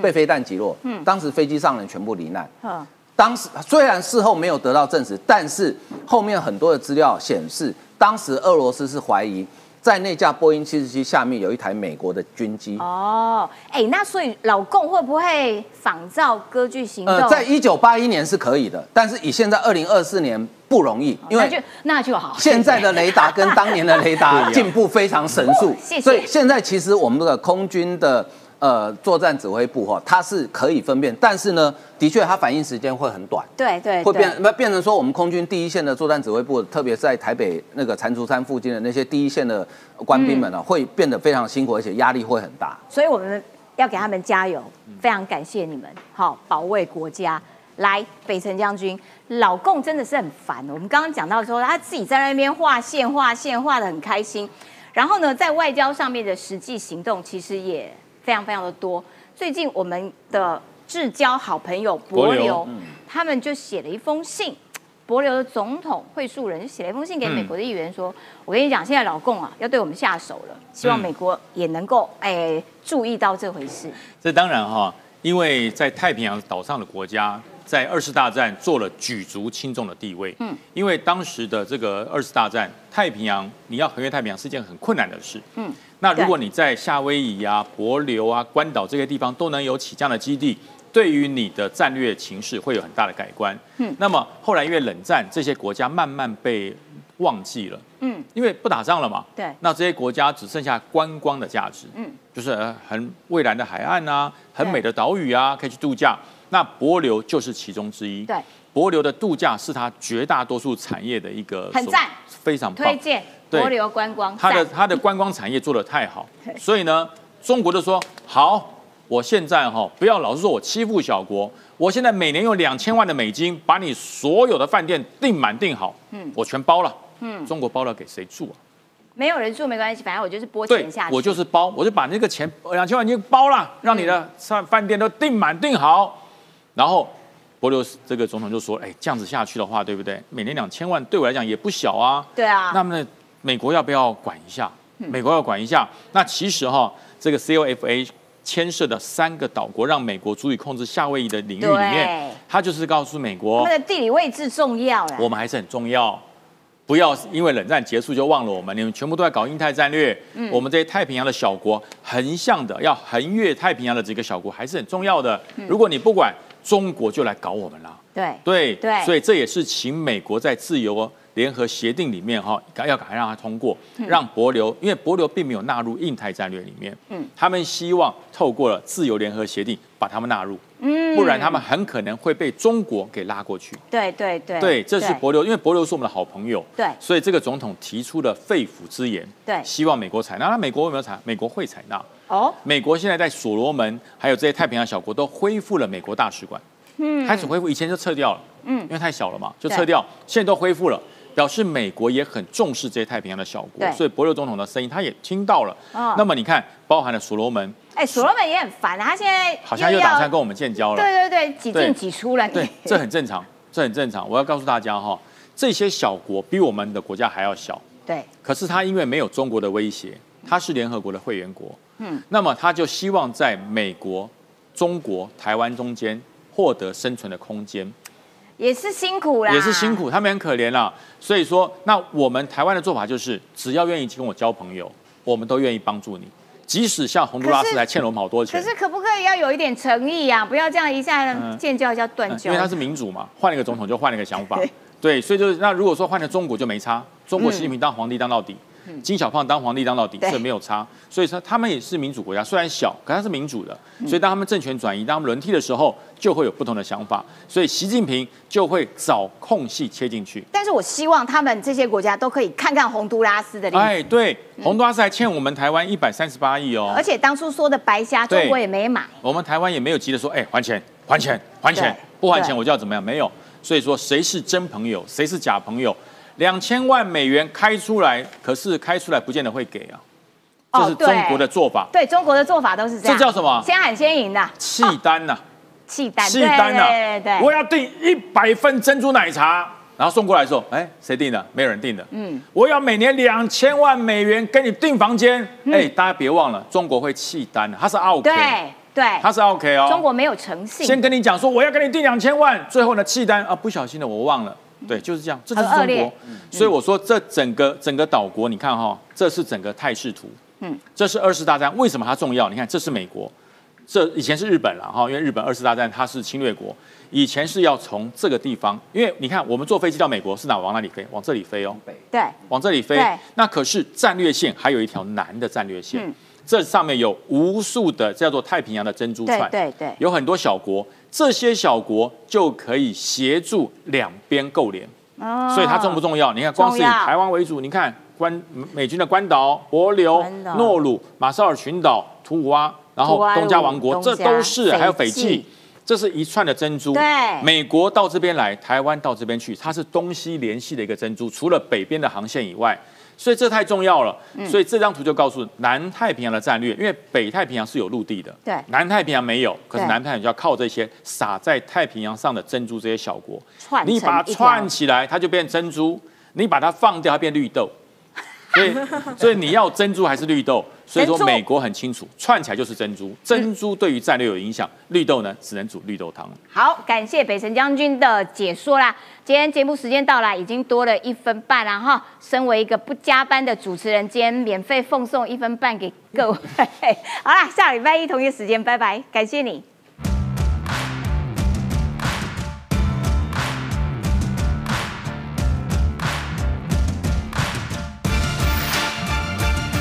被
飞弹击落，当时飞机上人全部罹难。
嗯，
当时虽然事后没有得到证实，但是后面很多的资料显示，当时俄罗斯是怀疑在那架波音七十七下面有一台美国的军机。
哦，哎，那所以老共会不会仿照歌剧行动？
呃，在一九八一年是可以的，但是以现在二零二四年不容易，因
那就
为
那就好。
现在的雷达跟当年的雷达 进步非常神速
谢谢，
所以现在其实我们的空军的呃作战指挥部哈，它是可以分辨，但是呢，的确它反应时间会很短。
对对
会变变成说，我们空军第一线的作战指挥部，特别是在台北那个蟾蜍山附近的那些第一线的官兵们呢、会变得非常辛苦，而且压力会很大。
所以我们要给他们加油，非常感谢你们，好保卫国家。来，北辰将军，老共真的是很烦。我们刚刚讲到说，他自己在那边画线、画线，画的很开心。然后呢，在外交上面的实际行动，其实也非常非常的多。最近我们的至交好朋友博流，他们就写了一封信。博流的总统会述人就写了一封信给美国的议员说：“我跟你讲，现在老共啊要对我们下手了，希望
嗯
美国也能够哎注意到这回事。
这当然哈，因为在太平洋岛上的国家，在二次大战做了举足轻重的地位。嗯，因为当时的这个二次大战，太平洋你要横越太平洋是件很困难的事。嗯，那如果你在夏威夷啊、帛琉啊、关岛这些地方都能有起降的基地，对于你的战略情势会有很大的改观。嗯，那么后来因为冷战，这些国家慢慢被忘记了。
嗯，
因为不打仗了嘛。
对
那这些国家只剩下观光的价值。
嗯，
就是呃很蔚蓝的海岸啊，很美的岛屿啊，可以去度假。那帛琉就是其中之一。
对，
帛琉的度假是它绝大多数产业的一个所
很赞
非常
推。荐
对
帛琉观光，
它的
赞
它的观光产业做得太好，所以呢，中国就说好，我现在哈、不要老是说我欺负小国，我现在每年用两千万的美金把你所有的饭店订满订好，嗯，我全包了，嗯，中国包了给谁住啊？
没有人住没关系，反正我就是拨钱下，去。
我就是包，我就把那个钱两千万已经包了，让你的饭饭店都订满订好。然后博琉这个总统就说：“哎，这样子下去的话，对不对？每年两千万对我来讲也不小啊。
对啊，
那么呢，美国要不要管一下？美国要管一下。那其实哈，这个 COFA 牵涉的三个岛国，让美国足以控制夏威夷的领域里面
对，
它就是告诉美
他
国
们，的地理位置重要啦。
我们还是很重要。不要因为冷战结束就忘了我们，你们全部都在搞印太战略。
嗯
我们这些太平洋的小国，横向的要横越太平洋的几个小国还是很重要的。
嗯
如果你不管，中国就来搞我们了。
对
对
对
所以这也是请美国在自由联合协定里面哈，要赶快让它通过，
嗯
让博流，因为博流并没有纳入印太战略里面，
嗯
他们希望透过了自由联合协定把他们纳入，
嗯
不然他们很可能会被中国给拉过去。
对对对
对，这是博流，因为博流是我们的好朋友，
对
所以这个总统提出了肺腑之言，
对
希望美国采纳。那美国有没有采？美国会采纳。
哦，
美国现在在所罗门还有这些太平洋小国都恢复了美国大使馆，
嗯
开始恢复，以前就撤掉了，
嗯
因为太小了嘛，就撤掉，现在都恢复了。表示美国也很重视这些太平洋的小国，所以帛琉总统的声音他也听到了。
哦
那么你看，包含了所罗门，
哎，所罗门也很烦啊，他现在
好像又打算跟我们建交了。
对对对，几
对
进几出了。
对，这很正常，这很正常。我要告诉大家哈，这些小国比我们的国家还要小，
对
可是他因为没有中国的威胁，他是联合国的会员国，
嗯
嗯，那么他就希望在美国、中国、台湾中间获得生存的空间，
也是辛苦啦，
也是辛。苦，他们很可怜啦。所以说，那我们台湾的做法就是，只要愿意跟我交朋友，我们都愿意帮助你。即使像洪都拉斯还欠了我们好多钱
可
钱，
是可不可以要有一点诚意呀、不要这样一下
嗯
建交叫断交。
因为他是民主嘛，换了一个总统就换了一个想法
对，
对，所以就是那如果说换了中国就没差，中国习近平当皇帝当到底，金小胖当皇帝当到底，
嗯对
这没有差，所以说他们也是民主国家，虽然小，可他是民主的，
嗯
所以当他们政权转移，当他们轮替的时候，就会有不同的想法，所以习近平就会找空隙切进去。
但是我希望他们这些国家都可以看看洪都拉斯的例子，
哎，对，洪都拉斯还欠我们台湾一百三十八亿哦，
而且当初说的白虾，中
对
国也没买。
我们台湾也没有急着说，哎，还钱，还钱，还钱，不还钱我就要怎么样？没有。所以说，谁是真朋友，谁是假朋友？两千万美元开出来，可是开出来不见得会给啊，这是中国的做法，
对中国的做法都是这样，
这叫什么？
先喊先赢的。
契单呐，
契单，
契单呐。
对对对，对。
我要订一百份珍珠奶茶。然后送过来的时候，哎，谁订的？没有人订的。嗯，我要每年两千万美元给你订房间。哎，大家别忘了，中国会契单的，它是 OK，
嗯对对，
它是 OK 哦。
中国没有诚信，
先跟你讲说我要跟你订两千万，最后呢契单啊不小心的我忘了，对，就是这样，这就是中国。所以我说这整个整个岛国，你看哈、这是整个态势图，
嗯
嗯，这是二次大战，为什么它重要？你看这是美国，这以前是日本了哈，因为日本二次大战它是侵略国，以前是要从这个地方，因为你看我们坐飞机到美国是哪往哪里飞？往这里飞哦，
对
往这里飞。那可是战略线还有一条南的战略线，
嗯
这上面有无数的叫做太平洋的珍珠
对
串，
对对，
有很多小国，这些小国就可以协助两边勾连，
哦
所以它重不重要？你看，光是以台湾为主，你看关美军的关岛、帛琉诺鲁、马绍尔群岛、图瓦，然后东加王国，这都是还有斐
斐济
济。这是一串的珍珠，
对
美国到这边来，台湾到这边去，它是东西联系的一个珍珠。除了北边的航线以外，所以这太重要了。
嗯。
所以这张图就告诉南太平洋的战略，因为北太平洋是有陆地的，
对。
南太平洋没有，可是南太平洋就要靠这些撒在太平洋上的珍珠这些小国，
串
你把它串起来，它就变珍珠；你把它放掉，它变绿豆。所以，所以你要珍珠还是绿豆？所以说美国很清楚，串起来就是珍珠。珍珠对于战略有影响，绿豆呢只能煮绿豆汤。
好，感谢北辰将军的解说啦。今天节目时间到了，已经多了一分半了哈。身为一个不加班的主持人，今天免费奉送一分半给各位。好啦，下礼拜一同一时间，拜拜，感谢你。